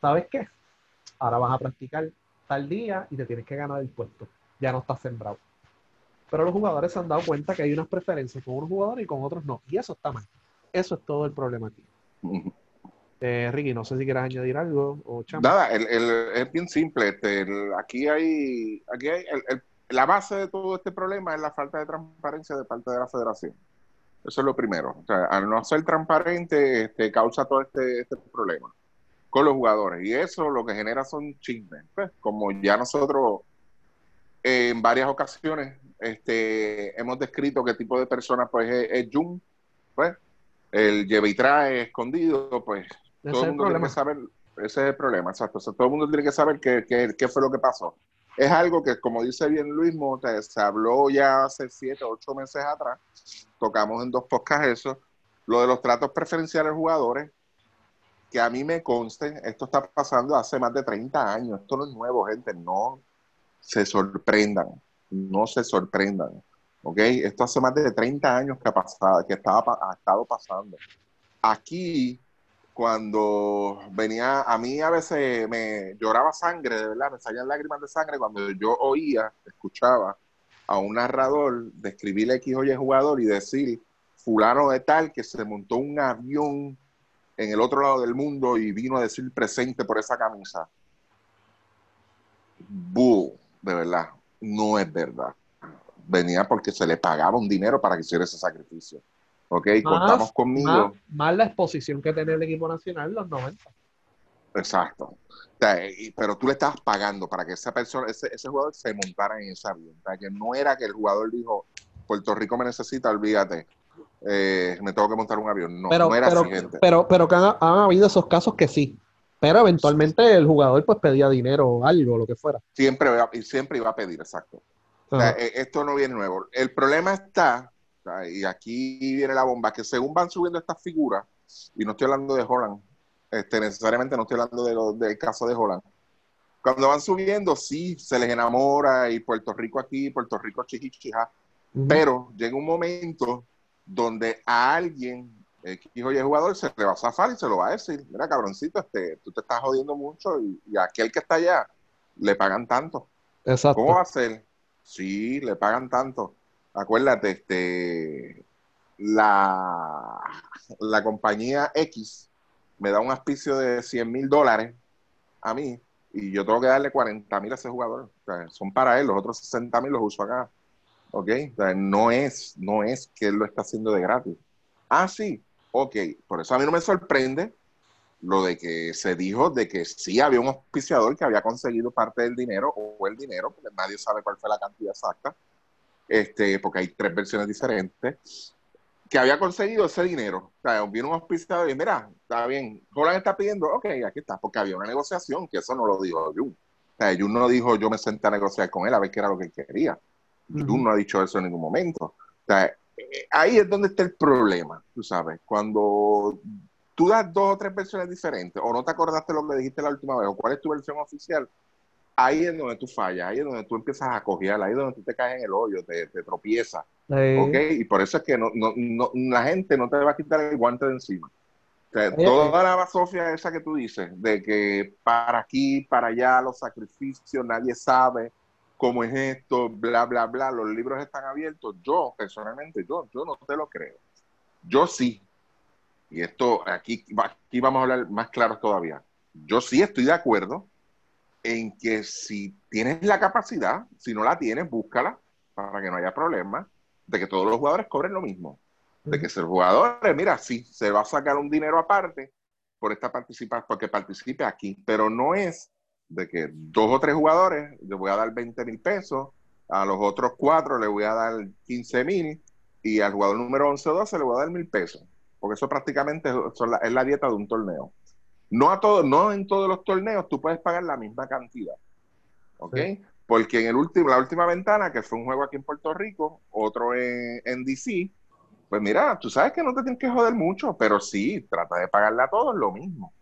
[SPEAKER 3] ¿sabes qué? Ahora vas a practicar tal día y te tienes que ganar el puesto. Ya no estás sembrado. Pero los jugadores se han dado cuenta que hay unas preferencias con unos jugadores y con otros no. Y eso está mal. Eso es todo el problema aquí. Eh, Ricky, no sé si quieres añadir algo o.
[SPEAKER 2] Nada, el, es bien simple. Este, aquí hay, aquí hay la base de todo este problema es la falta de transparencia de parte de la federación. Eso es lo primero. O sea, al no ser transparente, este, causa todo este, este problema con los jugadores. Y eso lo que genera son chismes. Pues, como ya nosotros eh, en varias ocasiones este, hemos descrito qué tipo de persona pues, es, es Jun, pues, el lleva y trae escondido, pues todo el mundo tiene
[SPEAKER 3] problema.
[SPEAKER 2] que saber, ese es el problema, exacto. O sea, todo el mundo tiene que saber qué, qué- qué fue lo que pasó. Es algo que, como dice bien Luis Mota, se habló ya hace siete, ocho meses atrás. Tocamos en dos podcasts eso. Lo de los tratos preferenciales jugadores, que a mí me conste, esto está pasando hace más de 30 años. Esto no es nuevo, gente. No se sorprendan. No se sorprendan. ¿Ok? Esto hace más de 30 años que ha pasado, que estaba, ha estado pasando. Aquí cuando venía, a mí a veces me lloraba sangre, de verdad, me salían lágrimas de sangre cuando yo oía, escuchaba a un narrador describir X o Y jugador y decir, fulano de tal que se montó un avión en el otro lado del mundo y vino a decir presente por esa camisa. Bull, de verdad, no es verdad. Venía porque se le pagaba un dinero para que hiciera ese sacrificio. ¿Ok?
[SPEAKER 3] Más-
[SPEAKER 2] Contamos conmigo.
[SPEAKER 3] Más, más la exposición que tenía el equipo nacional en los 90.
[SPEAKER 2] Exacto. O sea, y- pero tú le estabas pagando para que esa persona, ese, ese jugador se montara en ese avión. O sea, que no era que el jugador dijo, Puerto Rico me necesita, olvídate, eh, me tengo que montar un avión. No,
[SPEAKER 3] pero,
[SPEAKER 2] no era
[SPEAKER 3] pero,
[SPEAKER 2] así, gente.
[SPEAKER 3] pero, pero que han, han habido esos casos que sí. Pero eventualmente el jugador pues pedía dinero o algo, lo que fuera.
[SPEAKER 2] Siempre, siempre iba a pedir, exacto. O sea, eh, esto no viene nuevo. El problema está, o y aquí viene la bomba, que según van subiendo estas figuras, y no estoy hablando de Holland, este, necesariamente no estoy hablando de lo- del caso de Holland, cuando van subiendo, sí, se les enamora, y Puerto Rico aquí, Puerto Rico chichichija, pero llega un momento donde a alguien, X o Y jugador, se le va a zafar y se lo va a decir, mira cabroncito, este, tú te estás jodiendo mucho, y, aquel que está allá le pagan tanto.
[SPEAKER 3] Exacto.
[SPEAKER 2] ¿Cómo va a ser? Sí, le pagan tanto. Acuérdate, este, la, la compañía X me da un auspicio de 100 mil dólares a mí y yo tengo que darle 40 mil a ese jugador. O sea, son para él, los otros 60 mil los uso acá. ¿Ok? No es, no es que él lo está haciendo de gratis. Ah, sí, ok. Por eso a mí no me sorprende lo de que se dijo de que sí había un auspiciador que había conseguido parte del dinero o el dinero, porque nadie sabe cuál fue la cantidad exacta, este, porque hay tres versiones diferentes, que había conseguido ese dinero. O sea, vino un auspiciador y mira, está bien, Holland está pidiendo, ok, aquí está, porque había una negociación, que eso no lo dijo Jun. O sea, Jun no dijo yo me senté a negociar con él a ver qué era lo que quería.
[SPEAKER 3] Ujú.
[SPEAKER 2] Jun no ha dicho eso en ningún momento. O sea, eh, ahí es donde está el problema, tú sabes, cuando tú das dos o tres versiones diferentes, o no te acordaste lo que dijiste la última vez, o cuál es tu versión oficial, ahí es donde tú fallas, ahí es donde tú empiezas a cojear, ahí es donde tú te caes en el hoyo, te, te tropiezas,
[SPEAKER 3] Eh,
[SPEAKER 2] ¿ok? Y por eso es que no, no, no- la gente no te va a quitar el guante de encima. O sea, toda la basofia esa que tú dices, de que para aquí, para allá, los sacrificios, nadie sabe cómo es esto, bla, bla, bla, los libros están abiertos. Yo, personalmente, yo, yo no te lo creo. Yo sí. Y esto, aquí, aquí vamos a hablar más claro todavía. Yo sí estoy de acuerdo en que si tienes la capacidad, si no la tienes, búscala para que no haya problema, de que todos los jugadores cobren lo mismo. De que si el jugador, mira, sí, se va a sacar un dinero aparte por esta participa, porque participe aquí, pero no es de que dos o tres jugadores le voy a dar 20 mil pesos, a los otros cuatro le voy a dar 15 mil y al jugador número 11 o 12 le voy a dar mil pesos, porque eso prácticamente es la dieta de un torneo. No a todos, no en todos los torneos tú puedes pagar la misma cantidad. ¿Ok?
[SPEAKER 3] Sí.
[SPEAKER 2] Porque en el último, la última ventana, que fue un juego aquí en Puerto Rico, otro en, en DC, pues mira, tú sabes que no te tienes que joder mucho, pero sí, trata de pagarle a todos lo mismo.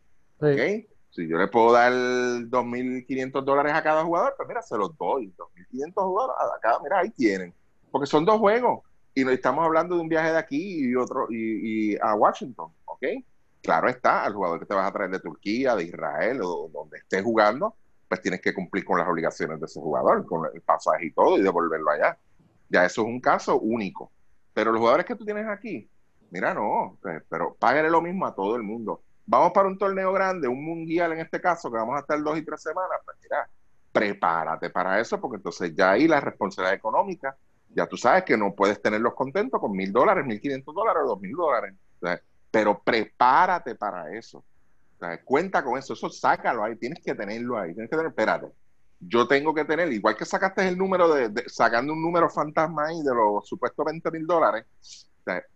[SPEAKER 3] sí.
[SPEAKER 2] ¿Ok? Si yo le puedo dar 2.500 dólares a cada jugador, pues mira, se los doy. 2.500 jugadores a cada, mira, ahí tienen. Porque son dos juegos. Y no estamos hablando de un viaje de aquí y otro y, y a Washington, ¿ok? Claro está, al jugador que te vas a traer de Turquía, de Israel o donde estés jugando, pues tienes que cumplir con las obligaciones de ese jugador, con el pasaje y todo, y devolverlo allá. Ya eso es un caso único. Pero los jugadores que tú tienes aquí, mira, no, pues, pero págale lo mismo a todo el mundo. vamos para un torneo grande, un mundial en este caso, que vamos a estar dos y tres semanas, pues mira, prepárate para eso, porque entonces ya ahí la responsabilidad económica, ya tú sabes que no puedes tenerlos contentos con mil dólares, mil quinientos dólares dos mil dólares. Pero prepárate para eso. cuenta con eso, eso sácalo ahí, tienes que tenerlo ahí, tienes que tener, espérate, yo tengo que tener, igual que sacaste el número de, sacando un número fantasma ahí de los supuestos 20 mil dólares,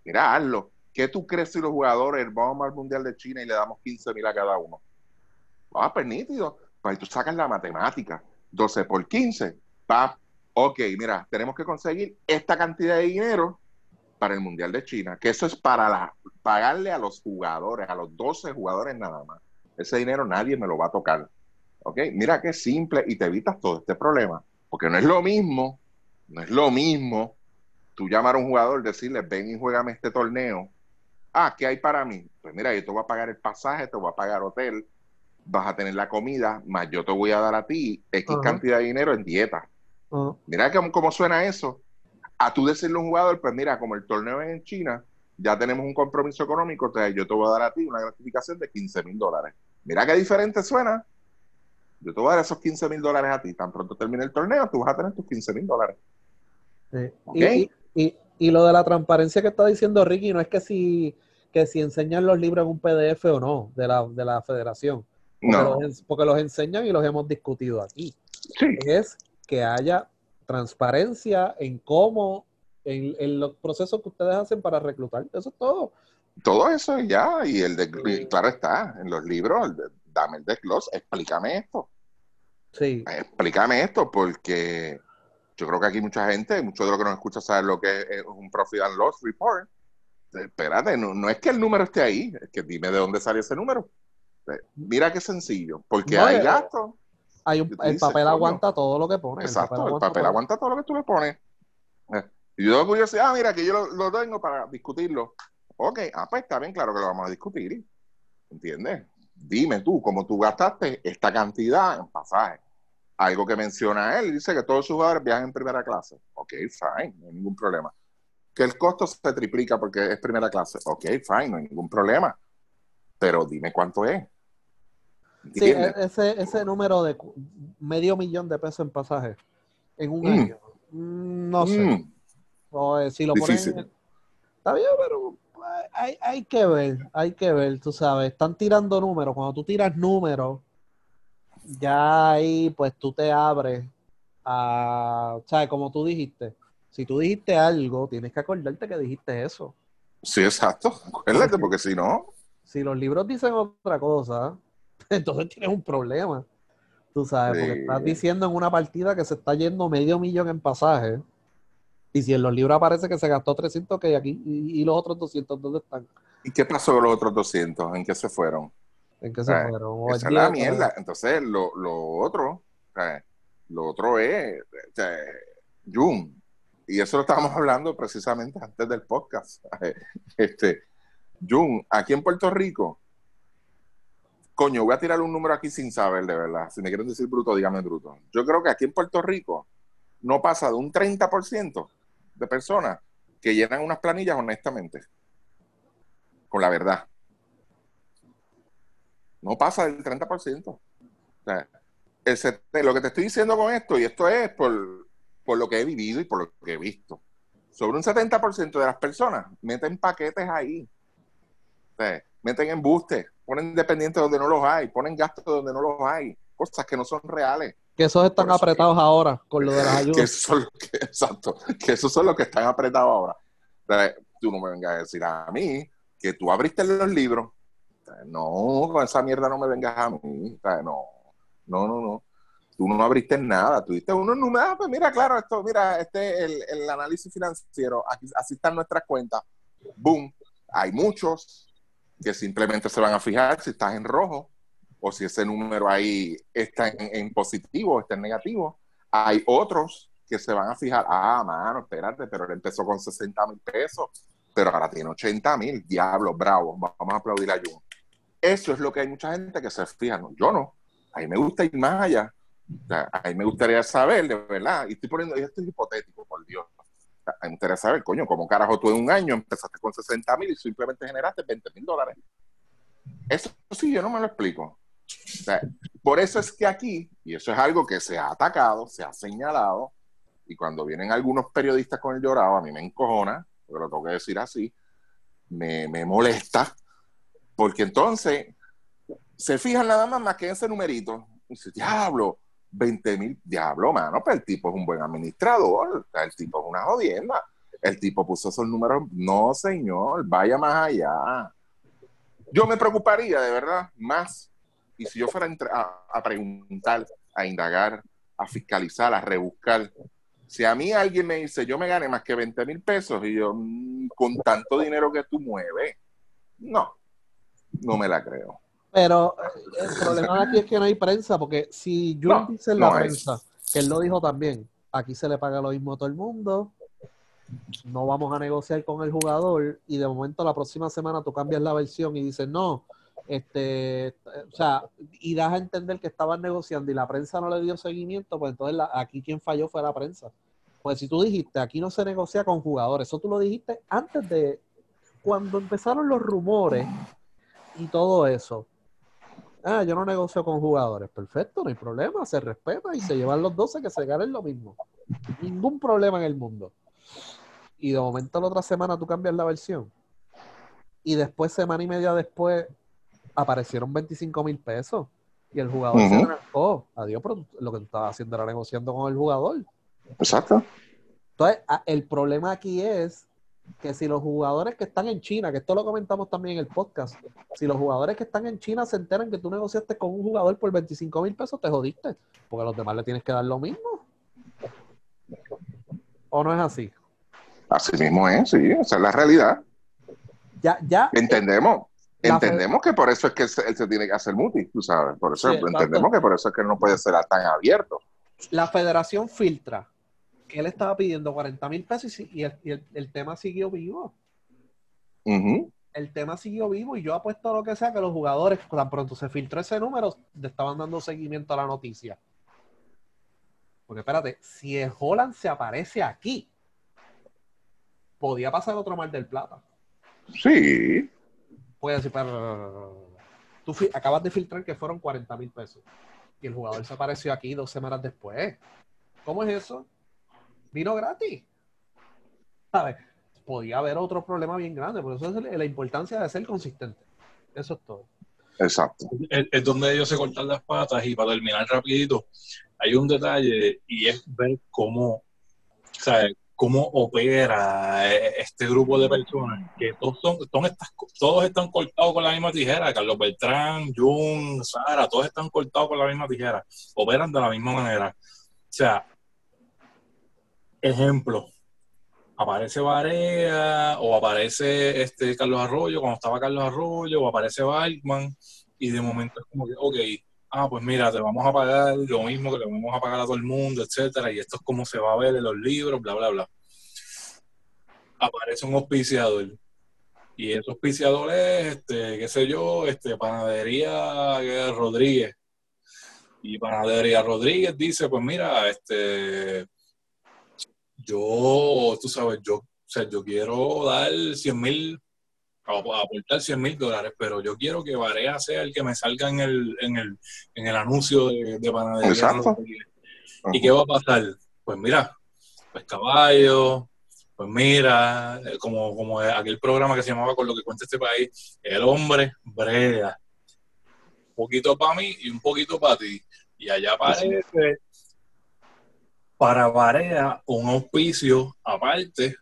[SPEAKER 2] mira, hazlo. ¿Qué tú crees si los jugadores vamos al Mundial de China y le damos 15 mil a cada uno? Va, pues nítido. Pues tú sacas la matemática. 12 por 15. Va, ok, mira, tenemos que conseguir esta cantidad de dinero para el Mundial de China, que eso es para la, pagarle a los jugadores, a los 12 jugadores nada más. Ese dinero nadie me lo va a tocar. ¿Ok? Mira qué simple y te evitas todo este problema. Porque no es lo mismo, no es lo mismo tú llamar a un jugador, decirle, ven y juégame este torneo. Ah, ¿qué hay para mí? Pues mira, yo te voy a pagar el pasaje, te voy a pagar hotel, vas a tener la comida, más yo te voy a dar a ti X cantidad de dinero en dieta. Mira cómo, suena eso. A tú decirle a un jugador, pues mira, como el torneo es en China, ya tenemos un compromiso económico, entonces yo te voy a dar a ti una gratificación de 15 mil dólares. Mira qué diferente suena. Yo te voy a dar esos 15 mil dólares a ti. Tan pronto termine el torneo, tú vas a tener tus 15 mil dólares.
[SPEAKER 3] Y, lo de la transparencia que está diciendo Ricky no es que si, que si enseñan los libros en un PDF o no de la, de la federación. Porque, no. los, porque los enseñan y los hemos discutido aquí. Es que haya transparencia en cómo, en, los procesos que ustedes hacen para reclutar. Eso es todo.
[SPEAKER 2] Todo eso ya, y el de, claro está, en los libros, dame el desglose, explícame esto.
[SPEAKER 3] Sí.
[SPEAKER 2] Explícame esto, porque yo creo que aquí mucha gente, muchos de los que nos escuchan saben lo que es un Profit and Loss Report. Espérate, no, es que el número esté ahí, es que dime de dónde sale ese número. Mira qué sencillo, porque hay eh, gasto.
[SPEAKER 3] Hay el papel aguanta todo lo que pone.
[SPEAKER 2] Exacto, el papel, aguanta, todo. lo que tú le pones. Y yo a decir, ah, mira, que yo lo, tengo para discutirlo. Ok, ah, pues está bien, claro que lo vamos a discutir. ¿Entiendes? Dime tú, cómo tú gastaste esta cantidad en pasaje algo que menciona él, dice que todos sus jugadores viajan en primera clase. Ok, fine, no hay ningún problema. Que el costo se triplica porque es primera clase. Ok, fine, no hay ningún problema. Pero dime cuánto es.
[SPEAKER 3] Sí, e-, ese, ese número de medio millón de pesos en pasaje en un mm. año. Mm, no sé. Mm. Eh, si lo ponen, está bien, pero hay, hay que ver, hay que ver, tú sabes. Están tirando números. Cuando tú tiras números ya ahí pues tú te abres a, ¿sabes? Como tú dijiste, si tú dijiste algo, tienes que acordarte que dijiste eso.
[SPEAKER 2] Sí, exacto, acuérdate, porque si no...
[SPEAKER 3] Si los libros dicen otra cosa, entonces tienes un problema. Tú sabes, porque estás diciendo en una partida que se está yendo medio millón en pasaje. Y si en los libros aparece que se gastó 300, que aquí, y, y los otros 200, ¿dónde están?
[SPEAKER 2] ¿Y qué pasó con los otros 200? ¿En qué se fueron?
[SPEAKER 3] ¿En qué se fueron?
[SPEAKER 2] Esa es la mierda. Entonces, lo, lo otro, lo otro es Jun. Y eso lo estábamos hablando precisamente antes del podcast. Este, Jun, aquí en Puerto Rico, coño, voy a tirar un número aquí sin saber, de verdad. Si me quieren decir bruto, dígame bruto. Yo creo que aquí en Puerto Rico no pasa de un 30% de personas que llenan unas planillas honestamente. Con la verdad. No pasa del 30%. O sea, lo que te estoy diciendo con esto, y esto es por, lo que he vivido y por lo que he visto, sobre un 70% de las personas meten paquetes ahí. Meten embustes, ponen dependientes donde no los hay, ponen gastos donde no los hay, cosas que no son reales.
[SPEAKER 3] Que esos están apretados ahora con lo de las ayudas.
[SPEAKER 2] Que exacto, que esos son los que están apretados ahora. O sea, tú no me vengas a decir a mí que tú abriste los libros, no, con esa mierda no me vengas a mí. No, no, no, no. Tú no abriste nada. Tú diste unos números. Ah, pues mira, claro, esto, mira, este el, el análisis financiero. Aquí, así están nuestras cuentas. Boom. Hay muchos que simplemente se van a fijar si estás en rojo o si ese número ahí está en, en positivo o está en negativo. Hay otros que se van a fijar, ah, mano, espérate, pero él empezó con 60 mil pesos, pero ahora tiene 80 mil, diablos, bravo, vamos a aplaudir a Jun. Eso es lo que hay mucha gente que se fija. yo no. A mí me gusta ir más allá. a mí me gustaría saber, de verdad, y estoy poniendo, esto es hipotético, por Dios. A mí me gustaría saber, coño, cómo carajo tú en un año empezaste con 60 mil y simplemente generaste 20 mil dólares. Eso sí, yo no me lo explico. Por eso es que aquí, y eso es algo que se ha atacado, se ha señalado, y cuando vienen algunos periodistas con el llorado, a mí me encojona, porque lo tengo que decir así, me, me molesta, porque entonces se fijan nada más más que en ese numerito. Dice, diablo, 20 mil, diablo, mano, pero el tipo es un buen administrador, el tipo es una jodienda. El tipo puso esos números. No, señor, vaya más allá. Yo me preocuparía, de verdad, más. Y si yo fuera a, a preguntar, a indagar, a fiscalizar, a rebuscar, si a mí alguien me dice, yo me gane más que 20 mil pesos, y yo, mm, con tanto dinero que tú mueves, no, no me la creo.
[SPEAKER 3] Pero eh, el problema aquí es que no hay prensa, porque si Jun dice en la prensa, que él lo dijo también, aquí se le paga lo mismo a todo el mundo, no vamos a negociar con el jugador y de momento la próxima semana tú cambias la versión y dices, no, este, o sea, y das a entender que estaban negociando y la prensa no le dio seguimiento, pues entonces aquí quien falló fue la prensa. Pues si tú dijiste, aquí no se negocia con jugadores, eso tú lo dijiste antes de, cuando empezaron los rumores y todo eso. Ah, yo no negocio con jugadores. Perfecto, no hay problema, se respeta y se llevan los 12 que se ganen lo mismo. Ningún problema en el mundo. Y de momento la otra semana tú cambias la versión. Y después, semana y media después, aparecieron 25 mil pesos. Y el jugador se arrancó. Adiós, pero lo que tú estabas haciendo era negociando con el jugador.
[SPEAKER 2] Exacto.
[SPEAKER 3] Entonces, el problema aquí es que si los jugadores que están en China, que esto lo comentamos también en el podcast, si los jugadores que están en China se enteran que tú negociaste con un jugador por 25 mil pesos, te jodiste, porque a los demás le tienes que dar lo mismo. ¿O no es así?
[SPEAKER 2] Así mismo es, sí, esa es la realidad.
[SPEAKER 3] Ya, ya.
[SPEAKER 2] Entendemos. Entendemos que por eso es que él se, tiene que hacer muti, tú sabes. Por eso entendemos que por eso es que no puede ser tan abierto.
[SPEAKER 3] La federación filtra que él estaba pidiendo 40 mil pesos y, el, tema siguió vivo. El tema siguió vivo y yo apuesto a lo que sea que los jugadores, tan pronto se filtró ese número, le estaban dando seguimiento a la noticia. Porque espérate, si el Holland se aparece aquí, podía pasar otro mal del plata.
[SPEAKER 2] Sí.
[SPEAKER 3] Puede decir, pero tú acabas de filtrar que fueron 40 mil pesos. Y el jugador se apareció aquí dos semanas después. ¿Cómo es eso? vino gratis. ¿Sabes? Podía haber otro problema bien grande, por eso es la importancia de ser consistente. Eso es todo.
[SPEAKER 2] Exacto.
[SPEAKER 1] Es, donde ellos se cortan las patas y para terminar rapidito, hay un detalle y es ver cómo, ¿sabes? Cómo opera este grupo de personas, que todos, son, todos están cortados con la misma tijera, Carlos Beltrán, Jun, Sara, todos están cortados con la misma tijera, operan de la misma manera. O sea, ejemplo, aparece Varea o aparece este Carlos Arroyo cuando estaba Carlos Arroyo o aparece Balkman y de momento es como que, ok, ah, pues mira, te vamos a pagar lo mismo que le vamos a pagar a todo el mundo, etcétera, y esto es como se va a ver en los libros, bla, bla, bla. Aparece un auspiciador. Y ese auspiciador es, este, qué sé yo, este, Panadería Rodríguez. Y Panadería Rodríguez dice, pues mira, este, yo, tú sabes, yo, o sea, yo quiero dar 100 mil, aportar 100 mil dólares, pero yo quiero que Varea sea el que me salga en el, en el, en el anuncio de, de panadería. ¿Y qué va a pasar? Pues mira, pues caballo, pues mira, eh, como, como aquel programa que se llamaba Con lo que cuenta este país, el hombre brea. Un poquito para mí y un poquito para ti. Y allá aparece para Varea un auspicio aparte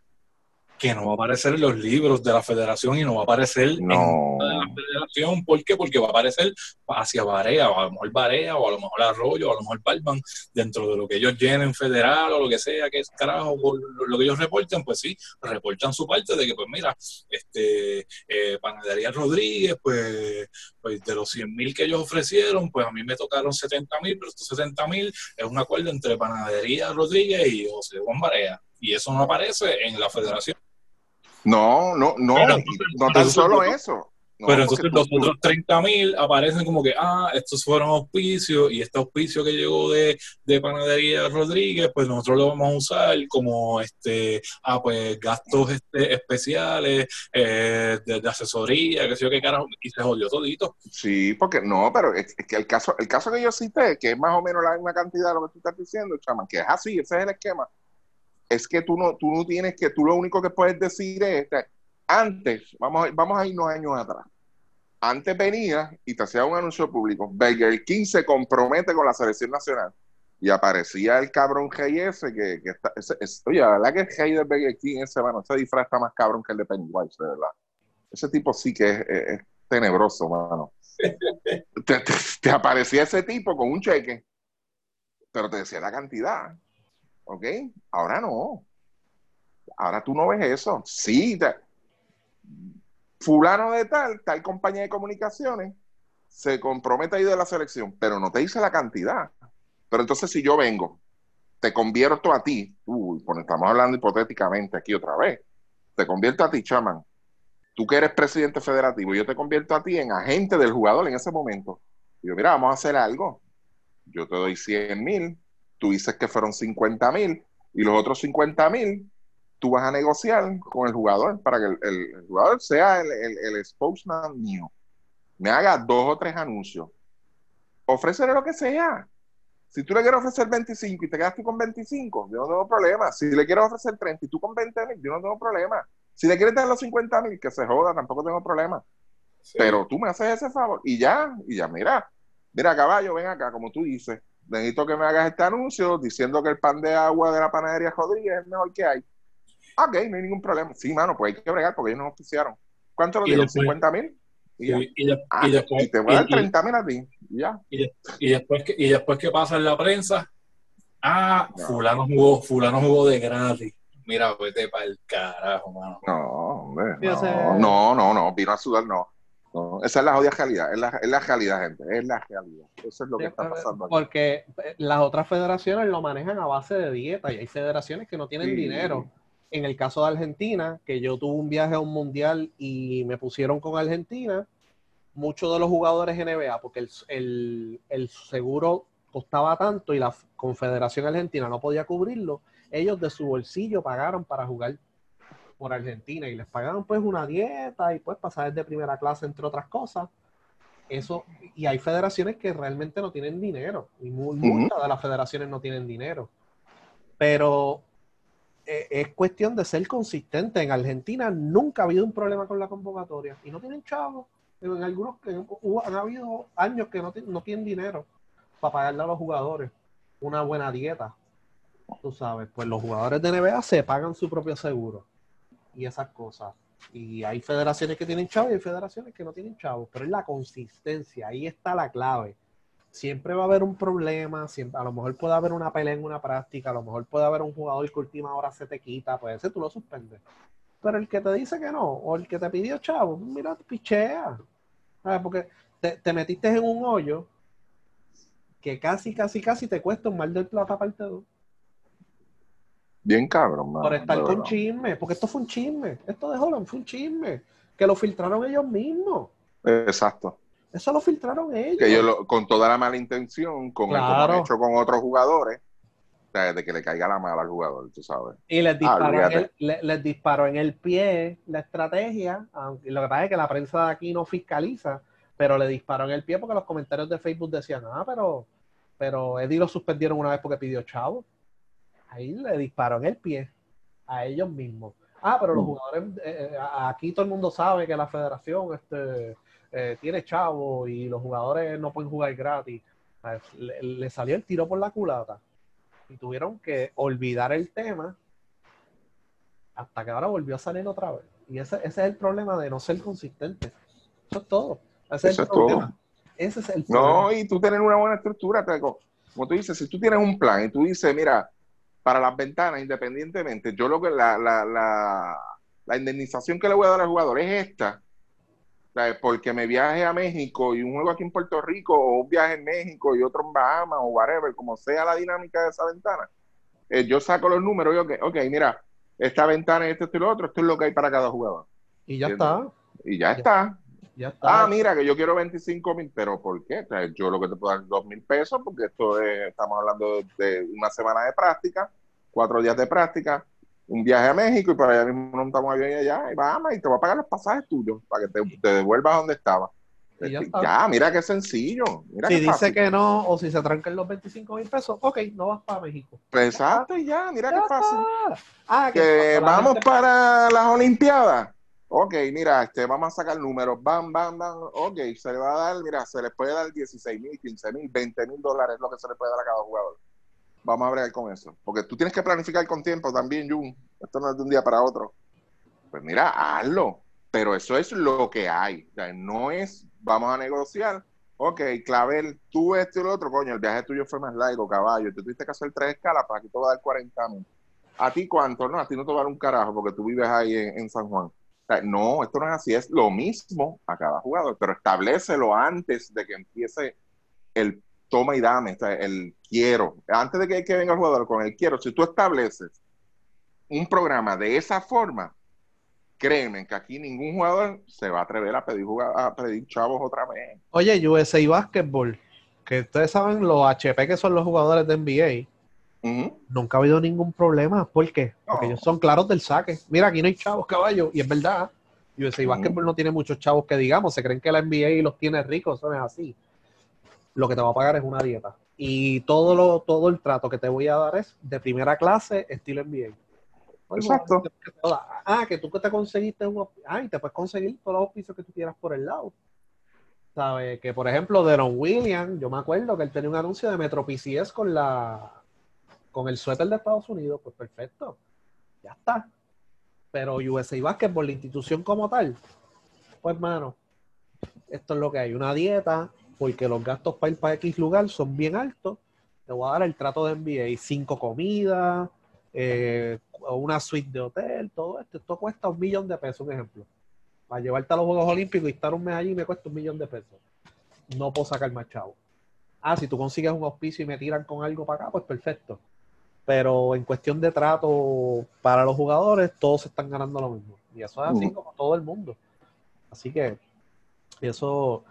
[SPEAKER 1] que no va a aparecer en los libros de la federación y no va a aparecer en la federación. ¿Por qué? Porque va a aparecer hacia Barea, o a lo mejor Barea, o a lo mejor Arroyo, o a lo mejor Palman, dentro de lo que ellos llenen federal o lo que sea, que es carajo, lo que ellos reporten, pues sí, reportan su parte de que, pues mira, este eh, Panadería Rodríguez, pues, pues de los 100 mil que ellos ofrecieron, pues a mí me tocaron 70 mil, pero estos 70 mil es un acuerdo entre Panadería Rodríguez y José Juan Barea. Y eso no aparece en la federación.
[SPEAKER 2] No, no, no, no tan solo eso.
[SPEAKER 1] pero entonces los otros 30 mil aparecen como que, ah, estos fueron auspicios y este auspicio que llegó de, de Panadería Rodríguez, pues nosotros lo vamos a usar como, este, ah, pues gastos este, especiales, eh, de, asesoría, que sé yo qué carajo, y se jodió todito.
[SPEAKER 2] Sí, porque no, pero es, que el caso, el caso que yo cité, que es más o menos la misma cantidad de lo que tú estás diciendo, chaman, que es así, ese es el esquema, es que tú no, tú no tienes que, tú lo único que puedes decir es, antes, vamos, vamos a irnos años atrás. Antes venía y te hacía un anuncio público. Burger King se compromete con la selección nacional. Y aparecía el cabrón Hey ese que, que está. oye, la verdad que el Hey de Burger King ese, mano, ese disfraz está más cabrón que el de Pennywise, de verdad. Ese tipo sí que es, tenebroso, mano. te, te aparecía ese tipo con un cheque, pero te decía la cantidad. ¿Ok? Ahora no. Ahora tú no ves eso. Sí, fulano de tal, tal compañía de comunicaciones, se compromete a ir de la selección, pero no te dice la cantidad. Pero entonces si yo vengo, te convierto a ti, uy, pues estamos hablando hipotéticamente aquí otra vez, te convierto a ti, chaman, tú que eres presidente federativo, yo te convierto a ti en agente del jugador en ese momento. Y yo, mira, vamos a hacer algo. Yo te doy 100 mil, tú dices que fueron 50 mil, y los otros 50 mil tú vas a negociar con el jugador para que el, jugador sea el, el, spokesman mío. Me haga dos o tres anuncios. Ofrécele lo que sea. Si tú le quieres ofrecer 25 y te quedas tú con 25, yo no tengo problema. Si le quieres ofrecer 30 y tú con 20 mil, yo no tengo problema. Si le quieres dar los 50 mil, que se joda, tampoco tengo problema. Pero tú me haces ese favor y ya, y ya, mira, mira, caballo, ven acá, como tú dices, necesito que me hagas este anuncio diciendo que el pan de agua de la panadería Rodríguez es el mejor que hay. Ok, no hay ningún problema. Sí, mano, pues hay que bregar porque ellos nos oficiaron. ¿Cuánto lo dieron? ¿50 mil? Y,
[SPEAKER 1] ah, después,
[SPEAKER 2] te voy a dar 30 mil a ti. Y ya.
[SPEAKER 1] Y, después que, y después que pasa en la prensa, ah, fulano jugó, fulano jugó de gratis. Mira, vete para el carajo, mano.
[SPEAKER 2] No, hombre. No, no, no, vino a sudar, no. Esa es la jodida realidad, es la, es la realidad, gente, es la realidad. Eso es lo que está pasando.
[SPEAKER 3] Porque las otras federaciones lo manejan a base de dieta y hay federaciones que no tienen dinero en el caso de Argentina, que yo tuve un viaje a un mundial y me pusieron con Argentina, muchos de los jugadores NBA, porque el, seguro costaba tanto y la Confederación Argentina no podía cubrirlo, ellos de su bolsillo pagaron para jugar por Argentina y les pagaron pues una dieta y pues pasar de primera clase entre otras cosas. Eso, y hay federaciones que realmente no tienen dinero, y muchas de las federaciones no tienen dinero. Pero eh, es cuestión de ser consistente. En Argentina nunca ha habido un problema con la convocatoria y no tienen chavos. En algunos han habido años que no, no tienen dinero para pagarle a los jugadores una buena dieta. Tú sabes, pues los jugadores de NBA se pagan su propio seguro y esas cosas. Y hay federaciones que tienen chavos y hay federaciones que no tienen chavos, pero es la consistencia, ahí está la clave siempre va a haber un problema, siempre, a lo mejor puede haber una pelea en una práctica, a lo mejor puede haber un jugador que última hora se te quita, puede ser tú lo suspendes. Pero el que te dice que no, o el que te pidió chavo, mira, pichea. Porque te, metiste en un hoyo que casi, casi, casi te cuesta un mal del plata parte 2.
[SPEAKER 2] Bien cabrón,
[SPEAKER 3] Por estar con chisme, porque esto fue un chisme. Esto de Holland fue un chisme. Que lo filtraron ellos mismos.
[SPEAKER 2] Exacto.
[SPEAKER 3] Eso lo filtraron ellos.
[SPEAKER 2] Que ellos con toda la mala intención, con como han hecho con otros jugadores, de que le caiga la mala al jugador, tú sabes.
[SPEAKER 3] Y les disparó, en el, les disparó en el pie la estrategia, aunque lo que pasa es que la prensa de aquí no fiscaliza, pero le disparó en el pie porque los comentarios de Facebook decían, ah, pero, pero Eddie lo suspendieron una vez porque pidió chavo. Ahí le disparó en el pie a ellos mismos. Ah, pero los mm. jugadores, eh, eh, aquí todo el mundo sabe que la federación, este, eh, tiene chavo y los jugadores no pueden jugar gratis. Le, salió el tiro por la culata y tuvieron que olvidar el tema hasta que ahora volvió a salir otra vez. Y ese, ese es el problema de no ser consistente. Eso es todo. Ese es el problema. Ese es el
[SPEAKER 2] No, y tú tienes una buena estructura, como tú dices, si tú tienes un plan y tú dices, mira, para las ventanas, independientemente, yo lo que la, la, la, la indemnización que le voy a dar al jugador es esta, porque me viaje a México y un juego aquí en Puerto Rico, o un viaje en México y otro en Bahamas, o whatever, como sea la dinámica de esa ventana, eh, yo saco los números y ok, ok, mira, esta ventana, esto, esto y lo otro, esto es lo que hay para cada jugador.
[SPEAKER 3] Y ya está.
[SPEAKER 2] Y ya está.
[SPEAKER 3] Ya está.
[SPEAKER 2] Ah, mira, que yo quiero 25 mil, pero ¿por qué? O sea, yo lo que te puedo dar es 2 mil pesos, porque esto es, estamos hablando de una semana de práctica, cuatro días de práctica, un viaje a México y para allá mismo nos montamos avión y allá y vamos y te voy a pagar los pasajes tuyos para que te, te devuelvas donde estaba.
[SPEAKER 3] Y ya
[SPEAKER 2] Este,
[SPEAKER 3] está.
[SPEAKER 2] ya, mira qué sencillo. Mira
[SPEAKER 3] si
[SPEAKER 2] qué
[SPEAKER 3] dice
[SPEAKER 2] fácil.
[SPEAKER 3] que no, o si se trancan los 25 mil pesos, ok, no vas para México.
[SPEAKER 2] Exacto, y ya, mira
[SPEAKER 3] Ya
[SPEAKER 2] qué fácil.
[SPEAKER 3] Ah, que
[SPEAKER 2] vamos para las Olimpiadas. Ok, mira, este, vamos a sacar números, bam, bam, bam. Ok, se le va a dar, mira, se les puede dar 16 mil, 15 mil, 20 mil dólares, lo que se le puede dar a cada jugador. Vamos a bregar con eso. Porque tú tienes que planificar con tiempo también, Jun. Esto no es de un día para otro. Pues mira, hazlo. Pero eso es lo que hay. No es, vamos a negociar. Ok, Clavel, tú esto y lo otro, coño, el viaje tuyo fue más largo, caballo. Tú tuviste que hacer tres escalas para que te va a dar 40 mil. ¿A ti cuánto? No, a ti no te va a dar un carajo porque tú vives ahí en, en San Juan. No, esto no es así, es lo mismo a cada jugador, pero establecelo antes de que empiece el toma y dame, o el quiero. Antes de que, que venga el jugador con el quiero, si tú estableces un programa de esa forma, créeme que aquí ningún jugador se va a atrever a pedir, jugar, a pedir chavos otra vez.
[SPEAKER 3] Oye, USA Basketball, que ustedes saben los HP que son los jugadores de NBA, Nunca ha habido ningún problema. ¿Por qué? Porque ellos son claros del saque. Mira, aquí no hay chavos, caballo, y es verdad. USA
[SPEAKER 2] Ujú.
[SPEAKER 3] Basketball no tiene muchos chavos que digamos, se creen que la NBA los tiene ricos, eso no es así. Lo que te va a pagar es una dieta. Y todo lo, todo el trato que te voy a dar es de primera clase, estilo NBA.
[SPEAKER 2] Exacto.
[SPEAKER 3] Ah, que tú que te conseguiste un. Ah, y te puedes conseguir todos los auspicios que tú quieras por el lado. ¿Sabes? Que por ejemplo, Deron Williams, yo me acuerdo que él tenía un anuncio de Metro PCS con la con el suéter de Estados Unidos, pues perfecto. Ya está. Pero USA Basketball, la institución como tal, pues mano, esto es lo que hay, una dieta, porque los gastos para ir para X lugar son bien altos. Te voy a dar el trato de NBA, cinco comidas, eh, una suite de hotel, todo esto. Esto cuesta un millón de pesos, un ejemplo. Para llevarte a los Juegos Olímpicos y estar un mes allí me cuesta un millón de pesos. No puedo sacar más chavo. Ah, si tú consigues un auspicio y me tiran con algo para acá, pues perfecto. Pero en cuestión de trato para los jugadores, todos están ganando lo mismo. Y eso es así
[SPEAKER 2] Mm.
[SPEAKER 3] como todo el mundo. Así que eso,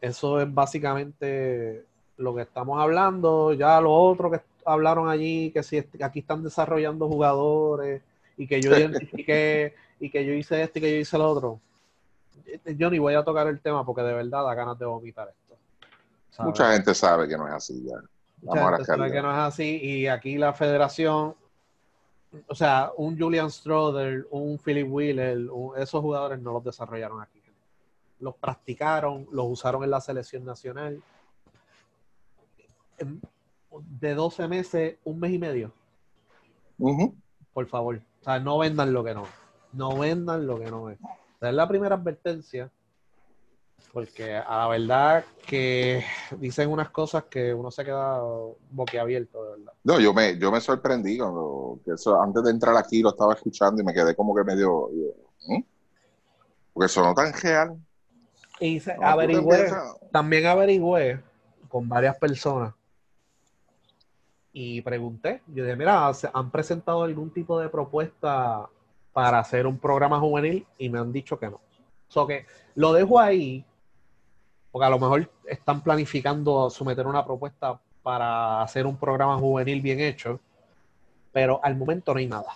[SPEAKER 3] eso es básicamente lo que estamos hablando. Ya lo otro que hablaron allí, que si aquí están desarrollando jugadores y que yo identifiqué y que yo hice esto y que yo hice lo otro. Yo ni voy a tocar el tema porque de verdad da ganas de vomitar esto. ¿sabes?
[SPEAKER 2] Mucha gente sabe que no es así ya.
[SPEAKER 3] Mucha
[SPEAKER 2] Vamos a la
[SPEAKER 3] gente sabe
[SPEAKER 2] realidad.
[SPEAKER 3] que no es así y aquí la federación, o sea, un Julian Stroder, un Philip Wheeler, un- esos jugadores no los desarrollaron aquí. Los practicaron, los usaron en la selección nacional. De 12 meses, un mes y medio, por favor. O sea, no vendan lo que no. No vendan lo que no es. Esa es la primera advertencia. Porque a la verdad que dicen unas cosas que uno se queda boquiabierto, de verdad.
[SPEAKER 2] No, yo me, yo me sorprendí cuando que eso, antes de entrar aquí lo estaba escuchando y me quedé como que medio. ¿Mm? Porque sonó tan real.
[SPEAKER 3] Y se- averigüé, también averigüé con varias personas y pregunté. Yo dije, mira, ¿se- ¿han presentado algún tipo de propuesta para hacer un programa juvenil? Y me han dicho que no. So que lo dejo ahí, porque a lo mejor están planificando someter una propuesta para hacer un programa juvenil bien hecho, pero al momento no hay nada.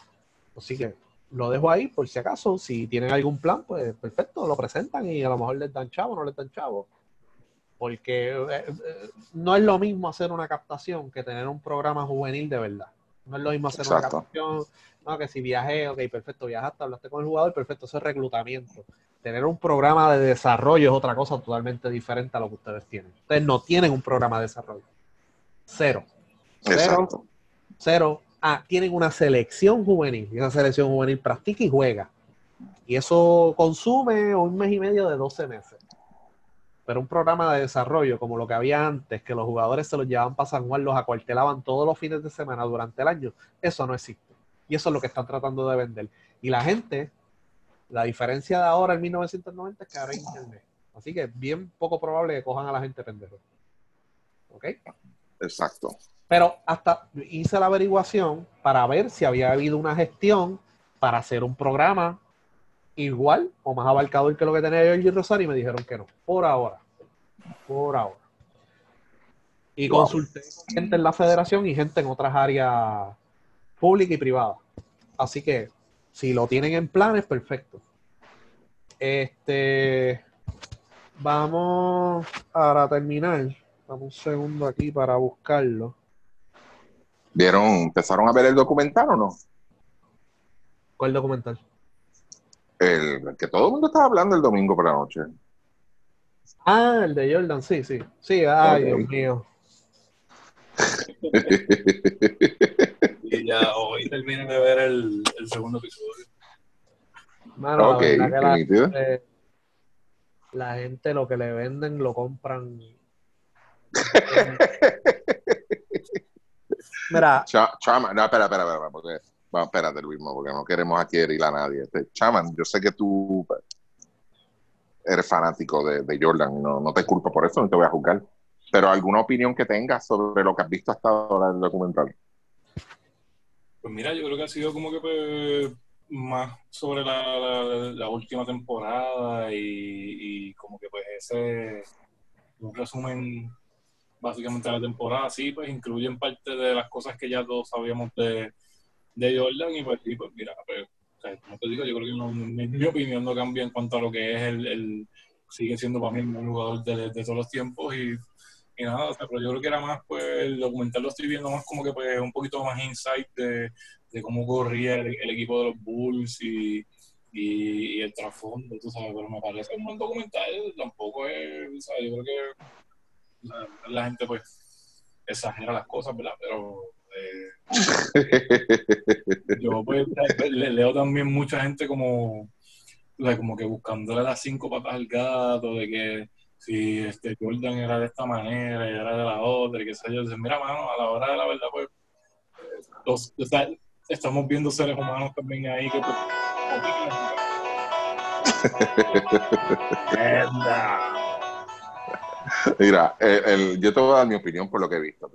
[SPEAKER 3] Así que lo dejo ahí por si acaso. Si tienen algún plan, pues perfecto, lo presentan y a lo mejor les dan chavo, no les dan chavo. Porque eh, eh, no es lo mismo hacer una captación que tener un programa juvenil de verdad. No es lo mismo hacer una captación, no, que si viajé, ok, perfecto, viajaste, hablaste con el jugador, perfecto, eso es reclutamiento. Tener un programa de desarrollo es otra cosa totalmente diferente a lo que ustedes tienen. Ustedes no tienen un programa de desarrollo. Cero. Cero.
[SPEAKER 2] Exacto.
[SPEAKER 3] Cero. Ah, tienen una selección juvenil. Y esa selección juvenil practica y juega. Y eso consume un mes y medio de 12 meses. Pero un programa de desarrollo como lo que había antes, que los jugadores se los llevaban para San Juan, los acuartelaban todos los fines de semana durante el año, eso no existe. Y eso es lo que están tratando de vender. Y la gente, la diferencia de ahora en 1990 es que ahora hay internet. Así que es bien poco probable que cojan a la gente pendejo. ¿Ok?
[SPEAKER 2] Exacto.
[SPEAKER 3] Pero hasta hice la averiguación para ver si había habido una gestión para hacer un programa igual o más abarcador que lo que tenía Georgie Rosario y me dijeron que no, por ahora. Por ahora. Y
[SPEAKER 2] Wow.
[SPEAKER 3] consulté con gente en la federación y gente en otras áreas públicas y privadas. Así que si lo tienen en planes, perfecto. Este, vamos para terminar. Dame un segundo aquí para buscarlo.
[SPEAKER 2] ¿Vieron, empezaron a ver el documental o no?
[SPEAKER 3] ¿Cuál documental?
[SPEAKER 2] El, el que todo el mundo estaba hablando el domingo por la noche.
[SPEAKER 3] Ah, el de Jordan, sí, sí. Sí, ay. Dios mío.
[SPEAKER 1] Ya hoy terminé de ver el, el segundo episodio.
[SPEAKER 3] Mano,
[SPEAKER 2] Ok,
[SPEAKER 3] la que gente, la gente lo que le venden lo compran. Mira,
[SPEAKER 2] Cha- Chama, no, espera, espera, espera, porque, bueno, espérate, Luis, porque no queremos aquí herir a nadie. Este, Chaman, yo sé que tú eres fanático de, de Jordan, y no, no te culpo por eso, no te voy a juzgar. Pero alguna opinión que tengas sobre lo que has visto hasta ahora del documental.
[SPEAKER 1] Pues mira, yo creo que ha sido como que pues, más sobre la, última temporada y, y como que pues ese resumen básicamente de la temporada, sí, pues incluyen parte de las cosas que ya todos sabíamos de, de Jordan y pues sí, pues mira, pues, como te digo, yo creo que no- mi, mi opinión no cambia en cuanto a lo que es el, el sigue siendo para mí el mejor jugador de, de todos los tiempos y, y nada, o sea, pero yo creo que era más, pues el documental lo estoy viendo más como que pues un poquito más insight de, de cómo corría el, equipo de los Bulls y, y, el trasfondo, tú sabes, pero me parece un buen documental, tampoco es, o sea, yo creo que la, gente pues exagera las cosas, ¿verdad? Pero eh, yo pues le, leo también mucha gente como, o sea, como que buscándole las cinco patas al gato, de que si este Jordan era de esta manera y era de la otra, y qué sé yo, Dicen, mira, mano, a la hora de la verdad, pues, los- estamos viendo seres humanos también ahí que pues,
[SPEAKER 2] Mira, el- el- yo te voy a dar mi opinión por lo que he visto.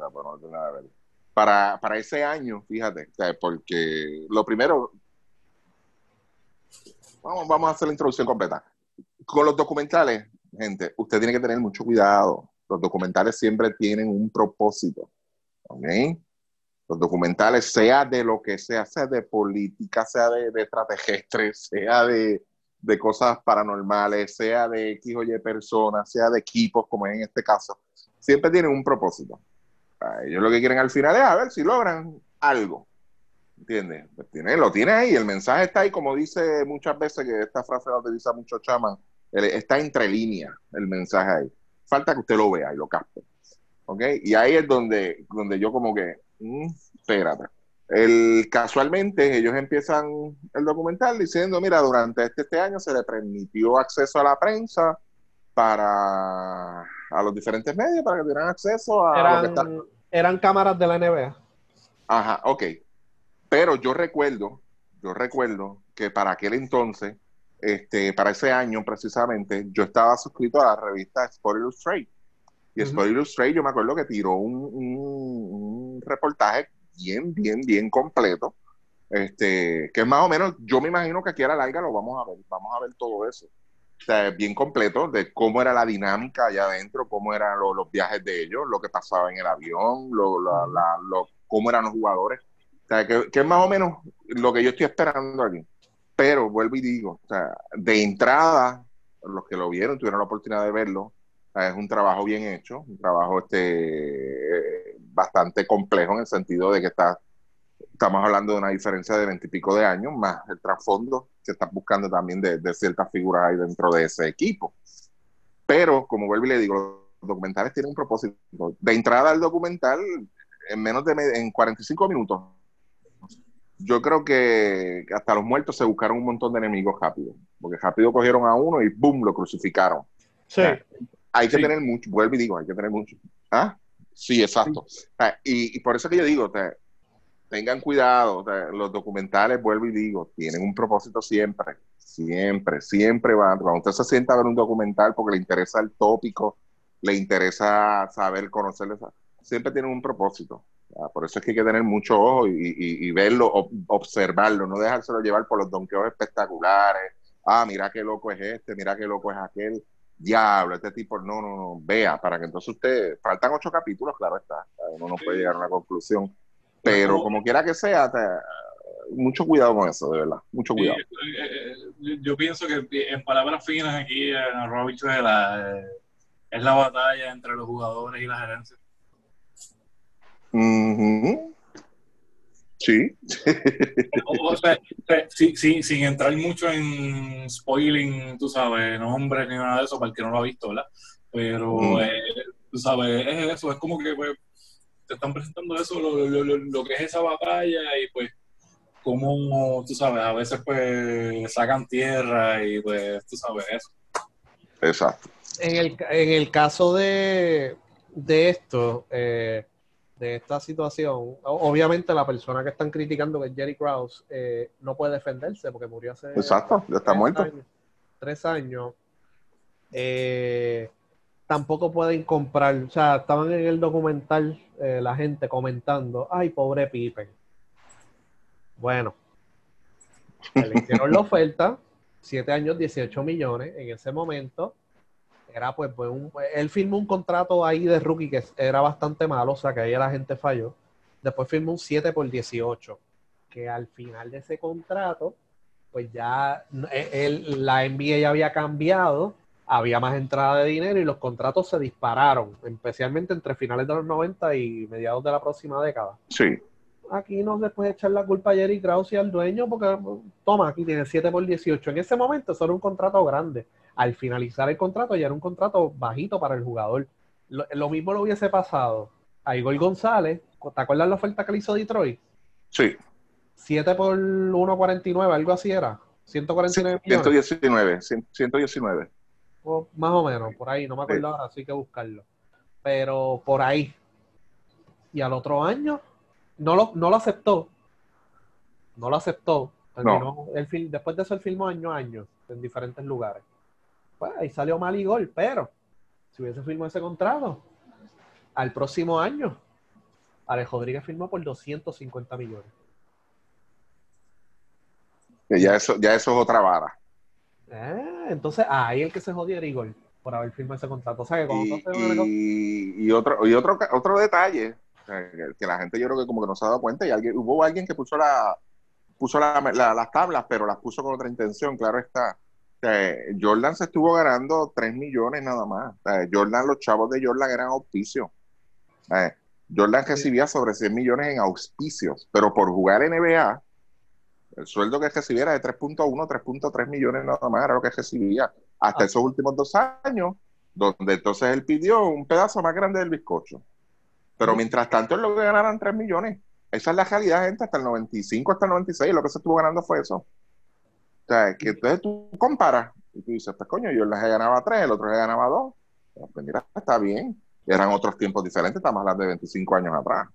[SPEAKER 2] Para, para ese año, fíjate, porque lo primero, vamos, vamos a hacer la introducción completa. Con los documentales, gente, usted tiene que tener mucho cuidado. Los documentales siempre tienen un propósito. ¿Ok? Los documentales, sea de lo que sea, sea de política, sea de, de sea de, de cosas paranormales, sea de X o Y personas, sea de equipos, como es en este caso, siempre tienen un propósito. Ellos lo que quieren al final es a ver si logran algo. ¿Entiendes? Pues tiene, lo tiene ahí, el mensaje está ahí, como dice muchas veces, que esta frase la utiliza mucho Chaman, está entre líneas el mensaje ahí. Falta que usted lo vea y lo capte. ¿Ok? Y ahí es donde, donde yo como que, mm, espérate. El, casualmente ellos empiezan el documental diciendo, mira, durante este, este año se le permitió acceso a la prensa para a los diferentes medios para que tuvieran acceso a lo que está
[SPEAKER 3] eran, eran cámaras de la NBA.
[SPEAKER 2] Ajá, ok. Pero yo recuerdo, yo recuerdo que para aquel entonces, este, para ese año precisamente, yo estaba suscrito a la revista Sport Illustrated. Y
[SPEAKER 3] Ujú.
[SPEAKER 2] Sport Illustrated, yo me acuerdo que tiró un, un- un reportaje bien, bien, bien completo. Este, que es más o menos, yo me imagino que aquí a la larga lo vamos a ver, vamos a ver todo eso. O sea, bien completo de cómo era la dinámica allá adentro, cómo eran lo- los viajes de ellos, lo que pasaba en el avión, lo, la- la- lo- cómo eran los jugadores. O sea, que, que es más o menos lo que yo estoy esperando aquí. Pero vuelvo y digo, o sea, de entrada, los que lo vieron, tuvieron la oportunidad de verlo, es un trabajo bien hecho, un trabajo este, bastante complejo en el sentido de que está, estamos hablando de una diferencia de veintipico de años, más el trasfondo que están buscando también de, de ciertas figuras ahí dentro de ese equipo. Pero, como vuelvo y le digo, los documentales tienen un propósito. De entrada al documental, en menos de en 45 minutos, yo creo que hasta los muertos se buscaron un montón de enemigos rápido, porque rápido cogieron a uno y ¡boom! lo crucificaron.
[SPEAKER 3] Sí.
[SPEAKER 2] Hay que
[SPEAKER 3] Sí.
[SPEAKER 2] tener mucho, vuelvo y digo, hay que tener mucho. ¿Ah? Sí, exacto. O sea, y, y por eso que yo digo, o sea, tengan cuidado, los documentales, vuelvo y digo, tienen un propósito siempre, siempre, siempre van. Cuando usted se sienta a ver un documental porque le interesa el tópico, le interesa saber, conocerlo, siempre tienen un propósito. Por eso es que hay que tener mucho ojo y, y- y verlo, ob- observarlo, no dejárselo llevar por los donkeos espectaculares, ah, mira qué loco es este, mira qué loco es aquel, diablo, este tipo, no, no, no, vea, para que entonces usted, faltan ocho capítulos, claro está, uno no puede llegar a una conclusión, pero como quiera que sea, mucho cuidado con eso, de verdad, mucho cuidado.
[SPEAKER 1] Eh, eh, yo pienso que en palabras finas aquí en eh, es la batalla entre los jugadores y la gerencia.
[SPEAKER 2] Sí.
[SPEAKER 1] o, sea, sin entrar mucho en spoiling, tú sabes, nombres ni nada de eso, para el que no lo ha visto, ¿verdad? Pero, eh, tú sabes, es eso, es como que pues, te están presentando eso, lo, lo, lo, lo, que es esa batalla y pues como, tú sabes, a veces pues sacan tierra y pues, tú sabes eso.
[SPEAKER 2] Exacto.
[SPEAKER 3] En el, en el caso de, de esto, eh, de esta situación, obviamente la persona que están criticando, que es Jerry Krause, eh, no puede defenderse porque murió hace...
[SPEAKER 2] Exacto, ya está muerto.
[SPEAKER 3] tres años. Eh, tampoco pueden comprar, o sea, estaban en el documental eh, la gente comentando, ay, pobre Pippen. Bueno, le hicieron la oferta, siete años, 18 millones en ese momento era pues, pues un, él firmó un contrato ahí de rookie que era bastante malo, o sea que ahí la gente falló. Después firmó un 7 por 18, que al final de ese contrato, pues ya él, e, la NBA ya había cambiado, había más entrada de dinero y los contratos se dispararon, especialmente entre finales de los 90 y mediados de la próxima década.
[SPEAKER 2] Sí.
[SPEAKER 3] Aquí no se puede echar la culpa a Jerry Krause y al dueño porque, toma, aquí tiene 7 por 18. En ese momento eso era un contrato grande al finalizar el contrato ya era un contrato bajito para el jugador. Lo, mismo lo hubiese pasado a Igor González. ¿Te acuerdas la oferta que le hizo Detroit?
[SPEAKER 2] Sí.
[SPEAKER 3] 7 por 1.49, algo así era. 149
[SPEAKER 2] millones. 119, 119.
[SPEAKER 3] más o menos, por ahí, no me acuerdo ahora, así que buscarlo. Pero por ahí. Y al otro año, no lo, no lo aceptó. No lo aceptó. El, después de eso, él filmó año a año en diferentes lugares pues ahí salió mal y gol, pero si hubiese firmado ese contrato, al próximo año, Alex Rodríguez firmó por 250 millones.
[SPEAKER 2] ya eso, ya eso es otra vara.
[SPEAKER 3] Eh, entonces, ahí el que se jodió era Igor por haber firmado ese contrato.
[SPEAKER 2] y, otro, y otro, otro detalle, que, la gente yo creo que como que no se ha dado cuenta, y alguien, hubo alguien que puso la puso las tablas, pero las puso con otra intención, claro está Jordan se estuvo ganando 3 millones nada más. Jordan, los chavos de Jordan eran auspicios. Jordan recibía sobre 100 millones en auspicios, pero por jugar NBA, el sueldo que recibía era de 3.1, 3.3 millones nada más, era lo que recibía hasta ah. esos últimos dos años, donde entonces él pidió un pedazo más grande del bizcocho. Pero mientras tanto él lo que ganaran 3 millones. Esa es la realidad, gente, hasta el 95, hasta el 96, lo que se estuvo ganando fue eso. O sea, que entonces tú comparas y tú dices, pues coño, yo les ganaba tres, el otro le ganaba dos. Pues mira, está bien. Eran otros tiempos diferentes, estamos hablando de 25 años atrás.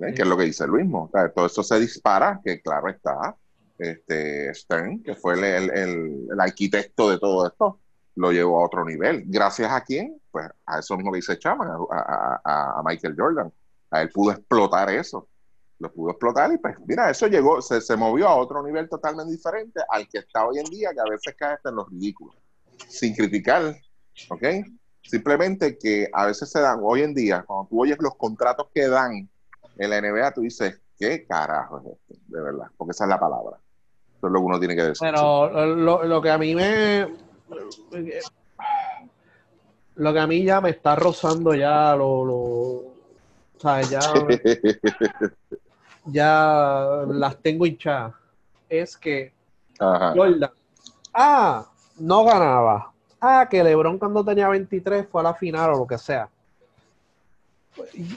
[SPEAKER 2] Que es lo que dice Luis. O sea, todo eso se dispara, que claro está, este Stern, que fue el, el, el, arquitecto de todo esto, lo llevó a otro nivel. ¿Gracias a quién? Pues a eso mismo que dice Chaman, a, a, a Michael Jordan. A él pudo explotar eso lo pudo explotar y pues mira, eso llegó, se, se, movió a otro nivel totalmente diferente al que está hoy en día, que a veces cae hasta en los ridículos, sin criticar, ¿ok? Simplemente que a veces se dan, hoy en día, cuando tú oyes los contratos que dan en la NBA, tú dices, ¿qué carajo es esto? De verdad, porque esa es la palabra. Eso es lo que uno tiene que decir.
[SPEAKER 3] Pero lo, lo que a mí me... Lo que a mí ya me está rozando ya lo, lo o sea, ya ya las tengo hinchadas, es que Jordan, ah, no ganaba. Ah, que LeBron cuando tenía 23 fue a la final o lo que sea.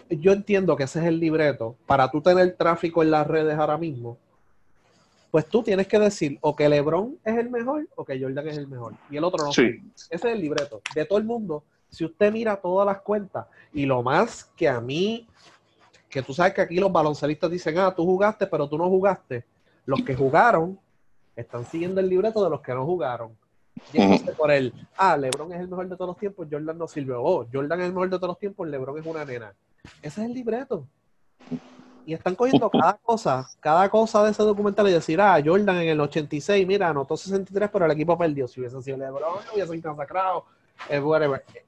[SPEAKER 3] Yo entiendo que ese es el libreto. Para tú tener tráfico en las redes ahora mismo, pues tú tienes que decir o que LeBron es el mejor o que Jordan es el mejor. Y el otro no.
[SPEAKER 2] Sí.
[SPEAKER 3] Ese es el libreto. De todo el mundo, si usted mira todas las cuentas, y lo más que a mí que tú sabes que aquí los baloncelistas dicen, ah, tú jugaste, pero tú no jugaste. Los que jugaron están siguiendo el libreto de los que no jugaron. Por él, ah, LeBron es el mejor de todos los tiempos, Jordan no sirve. Oh, Jordan es el mejor de todos los tiempos, LeBron es una nena. Ese es el libreto. Y están cogiendo cada cosa, cada cosa de ese documental y decir, ah, Jordan en el 86, mira, anotó 63, pero el equipo perdió. Si hubiese sido LeBron, hubiese masacrado.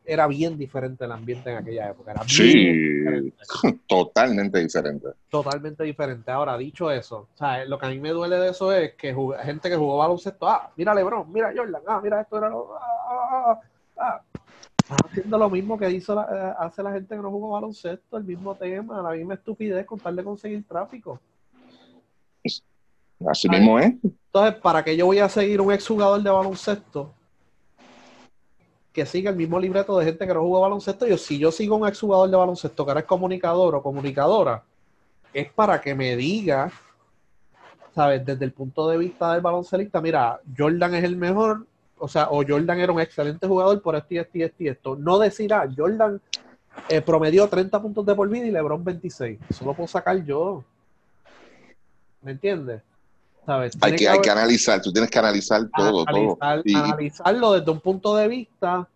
[SPEAKER 3] Era bien diferente el ambiente en aquella época. Era
[SPEAKER 2] Sí,
[SPEAKER 3] diferente.
[SPEAKER 2] totalmente diferente.
[SPEAKER 3] totalmente diferente. Ahora, dicho eso, lo que a mí me duele de eso es que gente que jugó baloncesto, ah, mira LeBron, mira Jordan, ah, mira esto era lo, ah, ah, ah, ah. Están haciendo lo mismo que hizo la- eh, hace la gente que no jugó baloncesto, el mismo tema, la misma estupidez con tal de conseguir tráfico.
[SPEAKER 2] Así mismo es.
[SPEAKER 3] Entonces, ¿para qué yo voy a seguir un exjugador de baloncesto que siga el mismo libreto de gente que no jugó baloncesto? Yo, si yo sigo un exjugador de baloncesto que ahora es comunicador o comunicadora, es para que me diga, ¿sabes? Desde el punto de vista del baloncelista, mira, Jordan es el mejor, o sea, o Jordan era un excelente jugador por esto y esto y esto esto. No decir, ah, Jordan eh, promedió 30 puntos de por vida y LeBron 26. Eso lo puedo sacar yo. ¿Me entiendes? ¿Sabes?
[SPEAKER 2] Hay que, hay que analizar, tú tienes que analizar todo, todo. Y-
[SPEAKER 3] analizarlo desde un punto de vista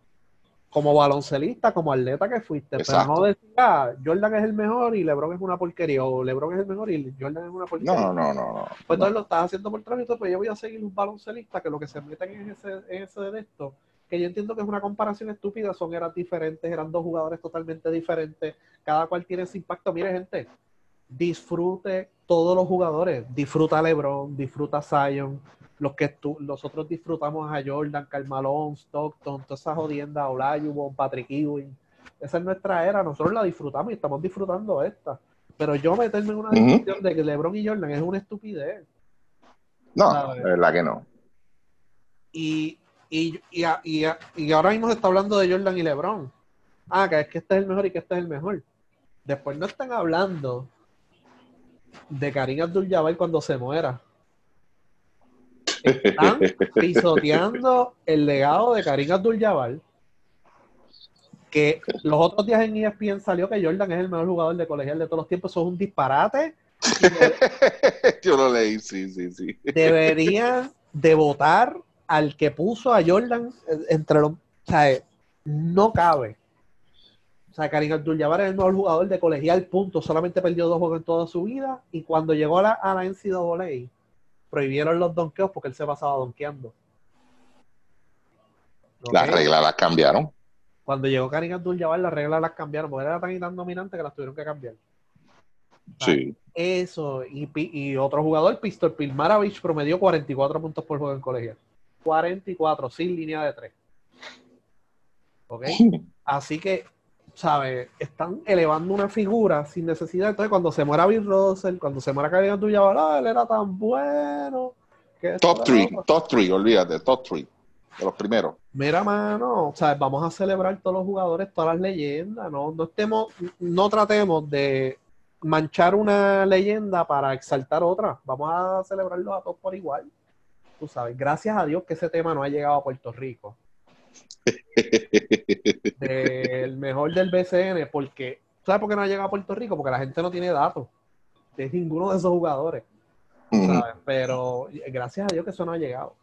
[SPEAKER 3] como baloncelista, como atleta que fuiste,
[SPEAKER 2] Exacto.
[SPEAKER 3] pero no decir, ah, Jordan es el mejor y LeBron es una porquería, o LeBron es el mejor y Jordan es una porquería.
[SPEAKER 2] No, no, no, no.
[SPEAKER 3] Pues entonces lo estás haciendo por trámite, pues yo voy a seguir un baloncelista que lo que se meten en ese, en ese de esto, que yo entiendo que es una comparación estúpida, son eras diferentes, eran dos jugadores totalmente diferentes, cada cual tiene ese impacto. Mire, gente, disfrute todos los jugadores, disfruta LeBron, disfruta Zion, los que tú, nosotros disfrutamos a Jordan, Carmalón, Stockton, toda esa jodienda, Olajuwon, Patrick Ewing. Esa es nuestra era, nosotros la disfrutamos y estamos disfrutando esta. Pero yo meterme en una discusión de que LeBron y Jordan es una estupidez.
[SPEAKER 2] No,
[SPEAKER 3] ¿Sabes?
[SPEAKER 2] es verdad que no.
[SPEAKER 3] Y, y, y, a- y, a- y ahora mismo se está hablando de Jordan y LeBron. Ah, que es que este es el mejor y que este es el mejor. Después no están hablando de Karim Abdul-Jabbar cuando se muera. Están pisoteando el legado de Karim Abdul-Jabbar. Que los otros días en ESPN salió que Jordan es el mejor jugador de colegial de todos los tiempos. Eso es un disparate.
[SPEAKER 2] Yo lo leí, sí, sí, sí.
[SPEAKER 3] deberían de votar al que puso a Jordan eh, entre los. O sea, eh, no cabe. O sea, Karim Abdul-Jabbar es el mejor jugador de colegial, punto. Solamente perdió dos juegos en toda su vida. Y cuando llegó a la, a la NCAA, prohibieron los donkeos porque él se pasaba donkeando.
[SPEAKER 2] Las reglas las cambiaron.
[SPEAKER 3] Cuando llegó Karim Abdul-Jabbar, las reglas las cambiaron porque era tan y tan dominante que las tuvieron que cambiar.
[SPEAKER 2] Sí.
[SPEAKER 3] Eso, y, y otro jugador, Pistol Pilmaravich, promedió 44 puntos por juego en colegial. 44, sin línea de 3. ¿Ok? Así que, ¿sabes? Están elevando una figura sin necesidad. Entonces, cuando se muera Bill Russell, cuando se muera Karim Abdul-Jabbar, ah, él era tan bueno. que
[SPEAKER 2] Top
[SPEAKER 3] era
[SPEAKER 2] 3,
[SPEAKER 3] otro.
[SPEAKER 2] top 3, olvídate, top 3. De los primeros.
[SPEAKER 3] Mira, mano, o sea, vamos a celebrar todos los jugadores, todas las leyendas, no, no estemos, no tratemos de manchar una leyenda para exaltar otra. Vamos a celebrarlos a todos por igual. Tú sabes, gracias a Dios que ese tema no ha llegado a Puerto Rico. mejor del BCN, porque, ¿sabes por qué no ha llegado a Puerto Rico? Porque la gente no tiene datos de ninguno de esos jugadores. ¿sabes? Pero gracias a Dios que eso no ha llegado.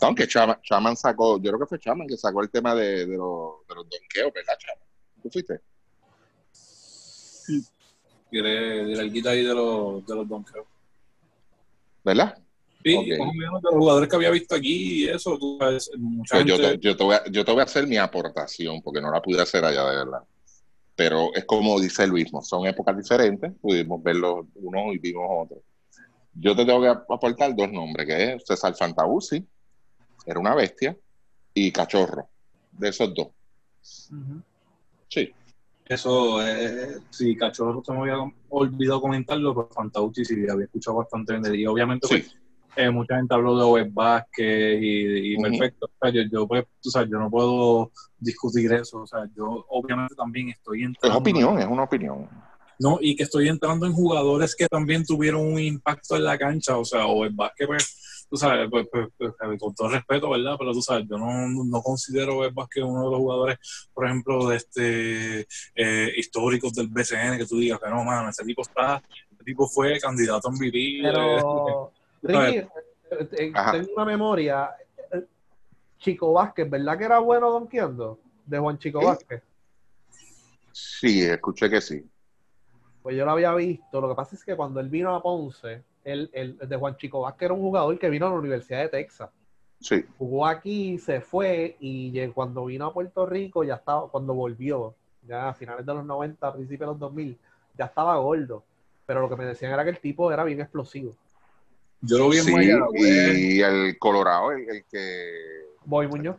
[SPEAKER 2] Aunque Chama- Chaman sacó, yo creo que fue Chaman que sacó el tema de, de los, de los donkeos, ¿verdad, Chaman? ¿Tú fuiste?
[SPEAKER 1] Quiere de la guita ahí de los, de los donkeos.
[SPEAKER 2] ¿Verdad?
[SPEAKER 1] Sí,
[SPEAKER 2] Ok.
[SPEAKER 1] más o menos de los jugadores que había visto aquí y eso, tú sabes, mucha
[SPEAKER 2] Pues yo, te, yo, te voy a, yo te voy a hacer mi aportación, porque no la pude hacer allá de verdad. Pero es como dice Luis, son épocas diferentes, pudimos verlos unos y vimos otros. Yo te tengo que aportar dos nombres, que es César Fantabusi, era una bestia, y Cachorro, de esos dos. Sí,
[SPEAKER 1] Eso, eh, sí, Cachorro se me había olvidado comentarlo, pero Fantauti sí había escuchado bastante de él. Y obviamente,
[SPEAKER 2] sí.
[SPEAKER 1] pues, eh, mucha gente habló de Wes Vázquez y, perfecto. O sea, yo, yo, pues, tú sabes, yo no puedo discutir eso. O sea, yo obviamente también estoy
[SPEAKER 2] Es
[SPEAKER 1] entrando.
[SPEAKER 2] opinión, es una opinión.
[SPEAKER 1] No, y que estoy entrando en jugadores que también tuvieron un impacto en la cancha. O sea, o Wes Vázquez, pues, tú sabes, pues, pues, pues, con todo respeto, ¿verdad? Pero tú sabes, yo no, no considero a Wes Vázquez uno de los jugadores, por ejemplo, de este eh, históricos del BCN, que tú digas que no, mano, ese tipo está, ese tipo fue candidato a MVP. eh,
[SPEAKER 3] Pero, Ricky, eh, eh, tengo una memoria. eh, Chico Vázquez, ¿verdad que era bueno donkeando? De Juan Chico
[SPEAKER 2] ¿Sí?
[SPEAKER 3] Vázquez.
[SPEAKER 2] Sí, escuché que sí.
[SPEAKER 3] Pues yo lo había visto. Lo que pasa es que cuando él vino a Ponce, él, él- de Juan Chico Vázquez era un jugador que vino a la Universidad de Texas.
[SPEAKER 2] Sí.
[SPEAKER 3] Jugó aquí, se fue y cuando vino a Puerto Rico ya estaba, cuando volvió, ya a finales de los 90, a principios de los 2000, ya estaba gordo. Pero lo que me decían era que el tipo era bien explosivo.
[SPEAKER 1] Yo lo vi en
[SPEAKER 2] Sí,
[SPEAKER 1] Mayagüez.
[SPEAKER 2] y el Colorado, el, el que
[SPEAKER 3] Boy Muñoz.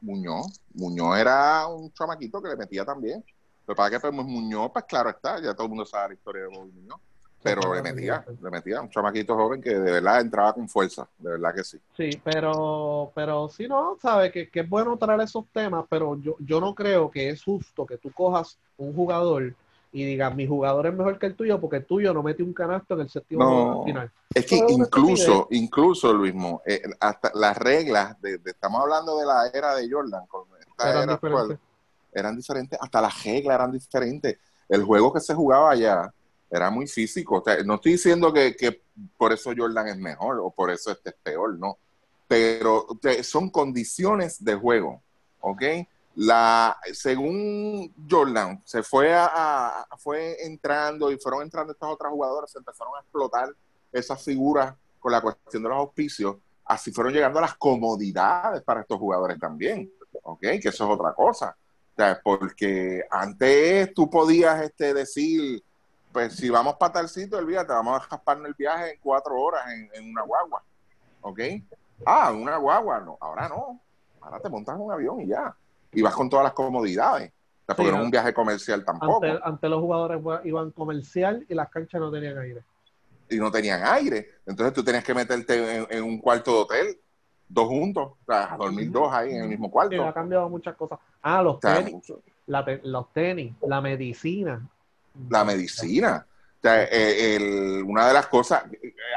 [SPEAKER 2] Muñoz, Muñoz era un chamaquito que le metía también. Lo que pasa es que pues, Muñoz, pues claro está, ya todo el mundo sabe la historia de Bobby Muñoz. Pero le metía, le metía, un chamaquito joven que de verdad entraba con fuerza, de verdad que sí.
[SPEAKER 3] Sí, pero, pero sí, no, sabe que, que es bueno traer esos temas, pero yo, yo no creo que es justo que tú cojas un jugador y digas, mi jugador es mejor que el tuyo porque el tuyo no mete un canasto en el séptimo
[SPEAKER 2] No.
[SPEAKER 3] final.
[SPEAKER 2] Es que
[SPEAKER 3] Todo
[SPEAKER 2] incluso, incluso Luis Mo, eh, hasta las reglas, de, de- estamos hablando de la era de Jordan, con esta
[SPEAKER 3] Eran
[SPEAKER 2] era actual,
[SPEAKER 3] diferentes.
[SPEAKER 2] eran diferentes, hasta las reglas eran diferentes. El juego que se jugaba allá era muy físico. O sea, no estoy diciendo que, que por eso Jordan es mejor o por eso este es peor, no. Pero son condiciones de juego, ¿ok? La, según Jordan, se fue, a, fue entrando y fueron entrando estas otras jugadoras, se empezaron a explotar esas figuras con la cuestión de los auspicios, así fueron llegando las comodidades para estos jugadores también, ¿ok? Que eso es otra cosa. O sea, porque antes tú podías este, decir, pues si vamos para tal sitio, olvídate, vamos a jasparnos el viaje en cuatro horas en, en una guagua, ¿ok? Ah, una guagua, no, ahora no, ahora te montas en un avión y ya, y vas con todas las comodidades, o sea, porque
[SPEAKER 3] Sí,
[SPEAKER 2] no es un viaje comercial tampoco,
[SPEAKER 3] Ante, ante los jugadores iban comercial y las canchas no tenían aire.
[SPEAKER 2] y no tenían aire, entonces tú tenías que meterte en, en un cuarto de hotel, dos juntos, o sea, a dormir dos ahí en el mismo cuarto.
[SPEAKER 3] Sí, ha cambiado muchas cosas. Ah, los
[SPEAKER 2] O sea,
[SPEAKER 3] tenis, la los tenis, la medicina.
[SPEAKER 2] la medicina. O sea, eh, el- una de las cosas,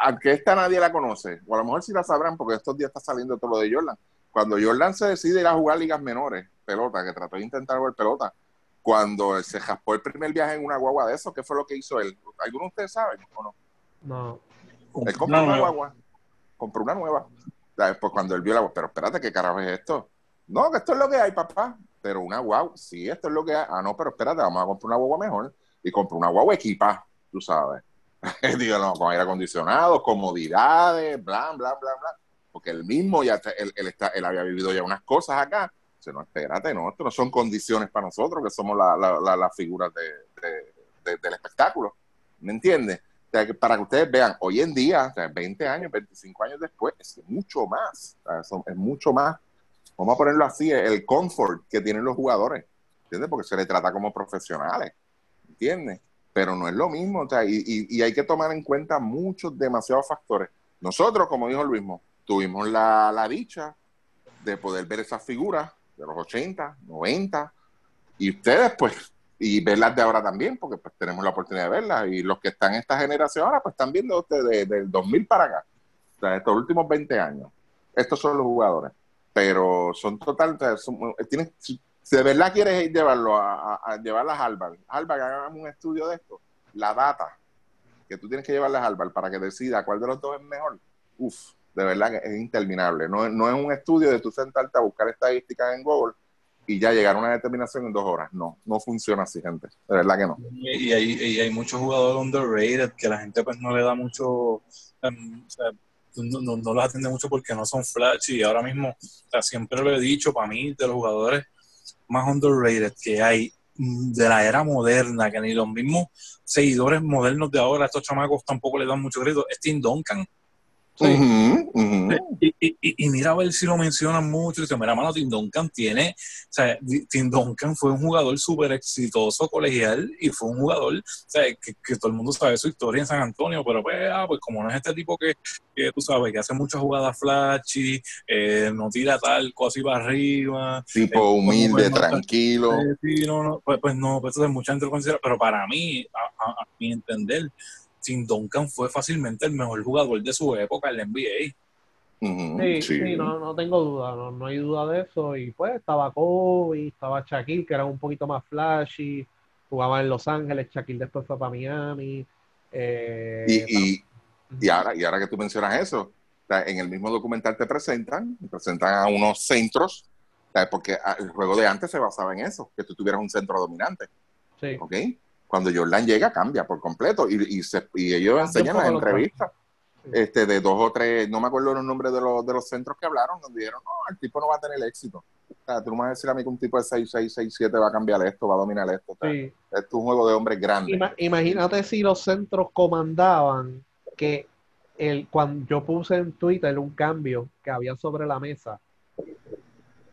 [SPEAKER 2] aunque esta nadie la conoce, o a lo mejor sí la sabrán porque estos días está saliendo todo lo de Jordan. Cuando Jordan se decide ir a jugar ligas menores, pelota, que trató de intentar jugar pelota, cuando se jaspó el primer viaje en una guagua de eso, ¿qué fue lo que hizo él? ¿Alguno de ustedes saben o no?
[SPEAKER 3] No.
[SPEAKER 2] Él compró
[SPEAKER 1] No,
[SPEAKER 2] una
[SPEAKER 1] no.
[SPEAKER 2] guagua, compró una nueva. Sea, Pues cuando él vio la guagua, pero espérate, ¿qué carajo es esto? No, que esto es lo que hay, papá. Pero una guagua, sí, esto es lo que hay. Ah, no, pero espérate, vamos a comprar una guagua mejor. Y compró una guagua equipa, tú sabes. Digo, no, con aire acondicionado, comodidades, bla, bla, bla, bla. Porque él mismo ya, te- él, él está, él había vivido ya unas cosas acá. No, espérate, no, esto no son condiciones para nosotros, que somos la- la- las figuras de- de- de- del espectáculo. ¿Me entiendes? Para que ustedes vean, hoy en día, o sea, 20 años, 25 años después, es mucho más. Es mucho más, vamos a ponerlo así, el comfort que tienen los jugadores. ¿Entiendes? Porque se les trata como profesionales. ¿Entiendes? Pero no es lo mismo. O sea, y, y- y hay que tomar en cuenta muchos, demasiados factores. Nosotros, como dijo Luismo, tuvimos la, la dicha de poder ver esas figuras de los 80, 90, y ustedes, pues, y verlas de ahora también, porque pues tenemos la oportunidad de verlas. Y los que están en esta generación ahora, pues están viendo desde del 2000 para acá, o sea, estos últimos 20 años. Estos son los jugadores. Pero son total, son- tienes, si de verdad quieres llevarlo a, a, a llevarlas a Harvard, Harvard, hagamos un estudio de esto, la data que tú tienes que llevarlas a Harvard para que decida cuál de los dos es mejor, uff, de verdad es interminable. No, no es un estudio de tú sentarte a buscar estadísticas en Google y ya llegar a una determinación en dos horas. No, no funciona así, gente. De verdad que no.
[SPEAKER 1] Y hay, y hay muchos jugadores underrated que la gente pues no le da mucho, em, no, no, no los atiende mucho porque no son flash y ahora mismo, siempre lo he dicho, para mí, de los jugadores más underrated que hay de la era moderna, que ni los mismos seguidores modernos de ahora, estos chamacos tampoco le dan mucho crédito, es Tim Duncan.
[SPEAKER 2] Ujú.
[SPEAKER 1] Y, y- y- y mira a ver si lo mencionan mucho. Y dice, mira, mano, Tim Duncan tiene. O sea, Tim Duncan fue un jugador súper exitoso colegial y fue un jugador, o sea, que, que todo el mundo sabe su historia en San Antonio, pero pues, ah, pues como no es este tipo que, que tú sabes, que hace muchas jugadas flashy, eh, no tira talco así para arriba.
[SPEAKER 2] Tipo
[SPEAKER 1] Eh,
[SPEAKER 2] humilde, tranquilo.
[SPEAKER 1] eh, sí, no, no, pues, pues no, pues entonces mucha gente lo considera, pero para mí, a, a- a mi entender, Tim Duncan fue fácilmente el mejor jugador de su época en la NBA.
[SPEAKER 3] Sí,
[SPEAKER 2] sí.
[SPEAKER 3] sí, no, no tengo duda, no, no hay duda de eso. Y pues estaba Kobe, estaba Shaquille, que era un poquito más flashy, jugaba en Los Ángeles, Shaquille después fue para Miami. eh,
[SPEAKER 2] Y, y, y ahora, y ahora que tú mencionas eso, en el mismo documental te presentan, te presentan a unos centros, porque ah, el juego de antes se basaba en eso, que tú tuvieras un centro dominante,
[SPEAKER 3] sí.
[SPEAKER 2] ¿ok? Cuando Jordan llega, cambia por completo. Y, y, se- y ellos enseñan las entrevistas este, de dos o tres, no me acuerdo los nombres de los, de los centros que hablaron, donde dijeron, no, el tipo no va a tener éxito. O sea, tú no me vas a decir a mí que un tipo de 6, 6, 6, 7 va a cambiar esto, va a dominar esto. O sea,
[SPEAKER 3] Sí.
[SPEAKER 2] Esto es un juego de hombres grandes.
[SPEAKER 3] Ima- imagínate si los centros comandaban que el, cuando yo puse en Twitter un cambio que había sobre la mesa,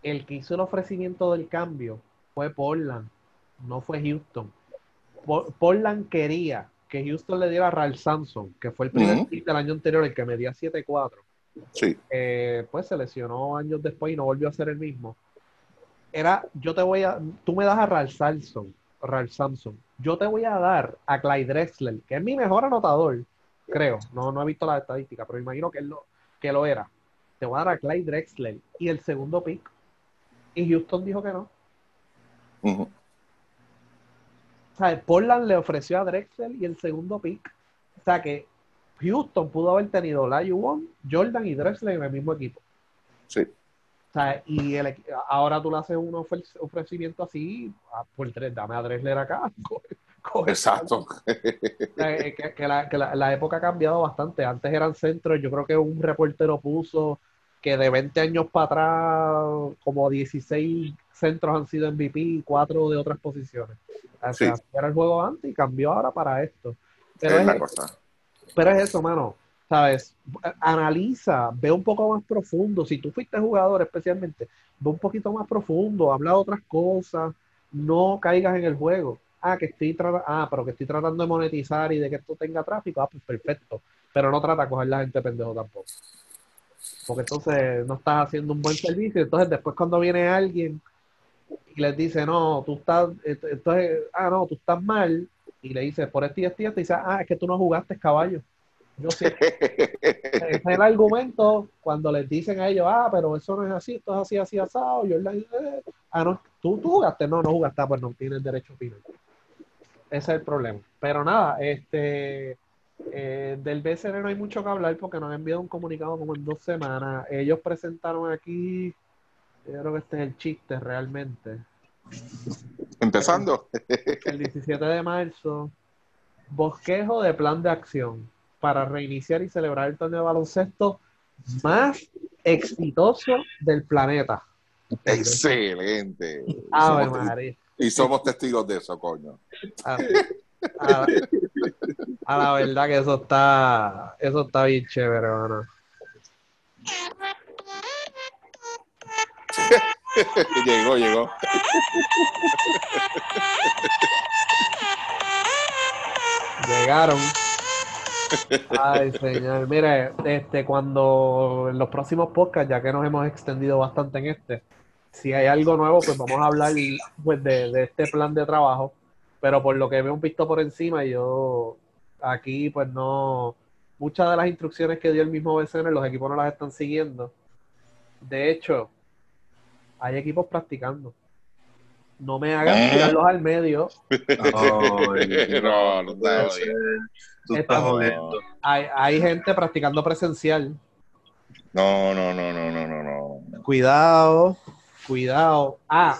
[SPEAKER 3] el que hizo el ofrecimiento del cambio fue Portland, no fue Houston. Po- Portland quería que Houston le diera a Ralph Samson, que fue el primer pick del año anterior, el que medía 7'4".
[SPEAKER 2] Sí.
[SPEAKER 3] eh, pues se lesionó años después y no volvió a ser el mismo. Era, yo te voy a, tú me das a Ralph Samson, Ralph Samson, yo te voy a dar a Clyde Drexler, que es mi mejor anotador, creo, no, no he visto la estadística, pero imagino que, él lo, que lo era. Te voy a dar a Clyde Drexler y el segundo pick. Y Houston dijo que no. Sea, Portland le ofreció a Drexler y el segundo pick. O sea que Houston pudo haber tenido Wong, Jordan y Drexler en el mismo equipo.
[SPEAKER 2] Sí.
[SPEAKER 3] O sea, y el ahora tú le haces un ofre- ofrecimiento así, ah, por tres, dame a Drexler acá. coge- coge-
[SPEAKER 2] Exacto.
[SPEAKER 3] Eh, que, que la, que la- la época ha cambiado bastante. Antes eran centros, yo creo que un reportero puso que de 20 años para atrás, como 16 centros han sido MVP y 4 de otras posiciones. O sea,
[SPEAKER 2] Sí.
[SPEAKER 3] era el juego antes y cambió ahora para esto. Pero
[SPEAKER 2] es
[SPEAKER 3] es,
[SPEAKER 2] la cosa.
[SPEAKER 3] pero es eso, mano. ¿Sabes? Analiza, ve un poco más profundo. Si tú fuiste jugador especialmente, ve un poquito más profundo, habla de otras cosas, no caigas en el juego. Ah, que estoy ah, pero que estoy tratando de monetizar y de que esto tenga tráfico, ah, pues perfecto. Pero no trata de coger la gente pendejo tampoco. Porque entonces no estás haciendo un buen servicio. Entonces después cuando viene alguien y les dice, no, tú estás, entonces, ah, no, tú estás mal, y le dice, por esto y esto y esto, y dice, ah, es que tú no jugaste caballo. Yo sí. Ese es el argumento cuando les dicen a ellos, ah, pero eso no es así, esto es así, así, asado. Yo le eh, ah, no, ¿tú, tú jugaste, no, no jugaste, ah, pues no tienes derecho a opinar. Ese es el problema. Pero nada, este eh, del BCN no hay mucho que hablar porque nos han enviado un comunicado como en dos semanas. Ellos presentaron aquí, yo creo que este es el chiste realmente.
[SPEAKER 2] Empezando.
[SPEAKER 3] El 17 de marzo, bosquejo de plan de acción para reiniciar y celebrar el torneo de baloncesto más exitoso del planeta.
[SPEAKER 2] Excelente. Somos te-
[SPEAKER 3] María.
[SPEAKER 2] y somos testigos de eso, coño.
[SPEAKER 3] A, a- a la verdad que eso está, eso está bien chévere, hermano.
[SPEAKER 2] llegó, llegó.
[SPEAKER 3] Llegaron. Ay, señor. Mire, este, cuando en los próximos podcasts, ya que nos hemos extendido bastante en este, si hay algo nuevo, pues vamos a hablar pues, de, de este plan de trabajo. Pero por lo que hemos visto por encima, yo aquí, pues no. Muchas de las instrucciones que dio el mismo BCN, los equipos no las están siguiendo. De hecho, hay equipos practicando. No me hagan
[SPEAKER 2] ¿Eh?
[SPEAKER 3] tirarlos al medio.
[SPEAKER 2] no, no.
[SPEAKER 1] Tú estás jodiendo.
[SPEAKER 3] Hay, hay gente practicando presencial.
[SPEAKER 2] No, no, no, no, no, no, no.
[SPEAKER 3] Cuidado, cuidado. Ah.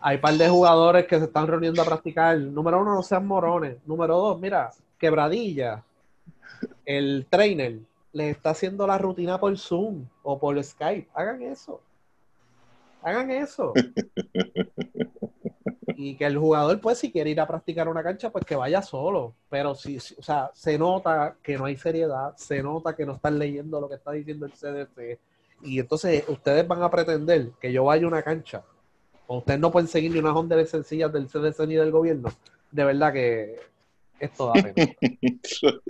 [SPEAKER 3] Hay par de jugadores que se están reuniendo a practicar. Número uno, no sean morones. Número dos, mira, quebradilla. El trainer les está haciendo la rutina por Zoom o por Skype. Hagan eso. Hagan eso. Y que el jugador, pues, si quiere ir a practicar una cancha, pues que vaya solo. Pero si, si- o sea, se nota que no hay seriedad, se nota que no están leyendo lo que está diciendo el CDC. Y entonces ustedes van a pretender que yo vaya a una cancha. O ustedes no pueden seguir ni unas órdenes sencillas del CDC ni del gobierno. De verdad que esto da pena.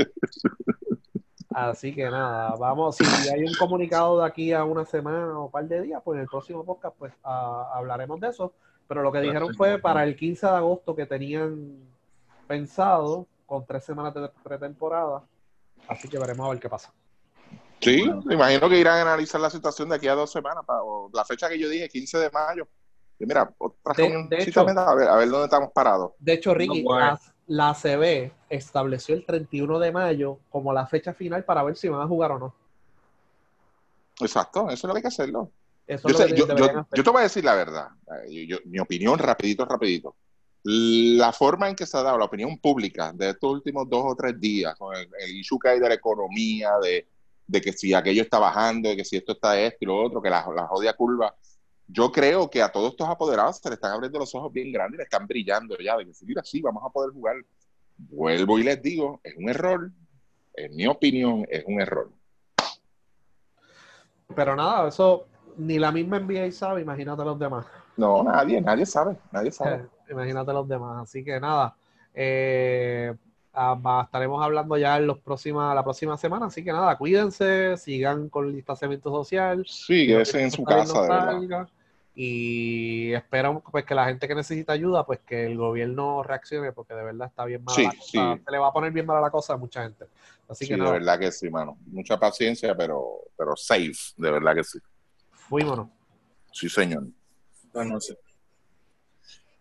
[SPEAKER 3] Así que nada, vamos, si hay un comunicado de aquí a una semana o un par de días, pues en el próximo podcast pues ah, hablaremos de eso. Pero lo que dijeron fue para el 15 de agosto que tenían pensado, con tres semanas de pretemporada. Así que veremos a ver qué pasa.
[SPEAKER 2] Sí, me imagino que irán a analizar la situación de aquí a dos semanas, pa- o la fecha que yo dije, 15 de mayo. Y mira, otra
[SPEAKER 3] De- de hecho-
[SPEAKER 2] a ver, a ver dónde estamos parados.
[SPEAKER 3] De hecho, Ricky,
[SPEAKER 1] No, bueno.
[SPEAKER 3] La ACB estableció el 31 de mayo como la fecha final para ver si van a jugar o no.
[SPEAKER 2] Exacto, eso es lo que hay que hacerlo.
[SPEAKER 3] Eso
[SPEAKER 2] Yo,
[SPEAKER 3] es lo
[SPEAKER 2] sé-
[SPEAKER 3] que
[SPEAKER 2] yo- te voy a decir la verdad. Eh, yo- mi opinión, rapidito, rapidito. La forma en que se ha dado la opinión pública de estos últimos dos o tres días, con el, el issue que hay de la economía, de, de que si aquello está bajando, de que si esto está esto y lo otro, que la, la jodida curva, yo creo que a todos estos apoderados se le están abriendo los ojos bien grandes y le están brillando ya, de que si mira, sí, vamos a poder jugar. Vuelvo y les digo, es un error, en mi opinión, es un error.
[SPEAKER 3] Pero nada, eso ni la misma NBA sabe, imagínate los demás.
[SPEAKER 2] No, nadie, nadie sabe, nadie sabe.
[SPEAKER 3] Imagínate los demás. Así que nada, eh, ah, estaremos hablando ya en los próximas, la próxima semana. Así que nada, cuídense, sigan con el distanciamiento social.
[SPEAKER 2] Sí, en su casa, de.
[SPEAKER 3] Y esperamos pues, que la gente que necesita ayuda, pues que el gobierno reaccione, porque de verdad está bien mala
[SPEAKER 2] Sí,
[SPEAKER 3] la cosa.
[SPEAKER 2] sí.
[SPEAKER 3] Se le va a poner bien mala la cosa a mucha gente. Así
[SPEAKER 2] Sí,
[SPEAKER 3] que
[SPEAKER 2] de
[SPEAKER 3] nada,
[SPEAKER 2] verdad que sí, mano. Mucha paciencia, pero, pero safe, de verdad que sí.
[SPEAKER 3] fuímonos.
[SPEAKER 2] Sí, señor.
[SPEAKER 1] Buenas noches.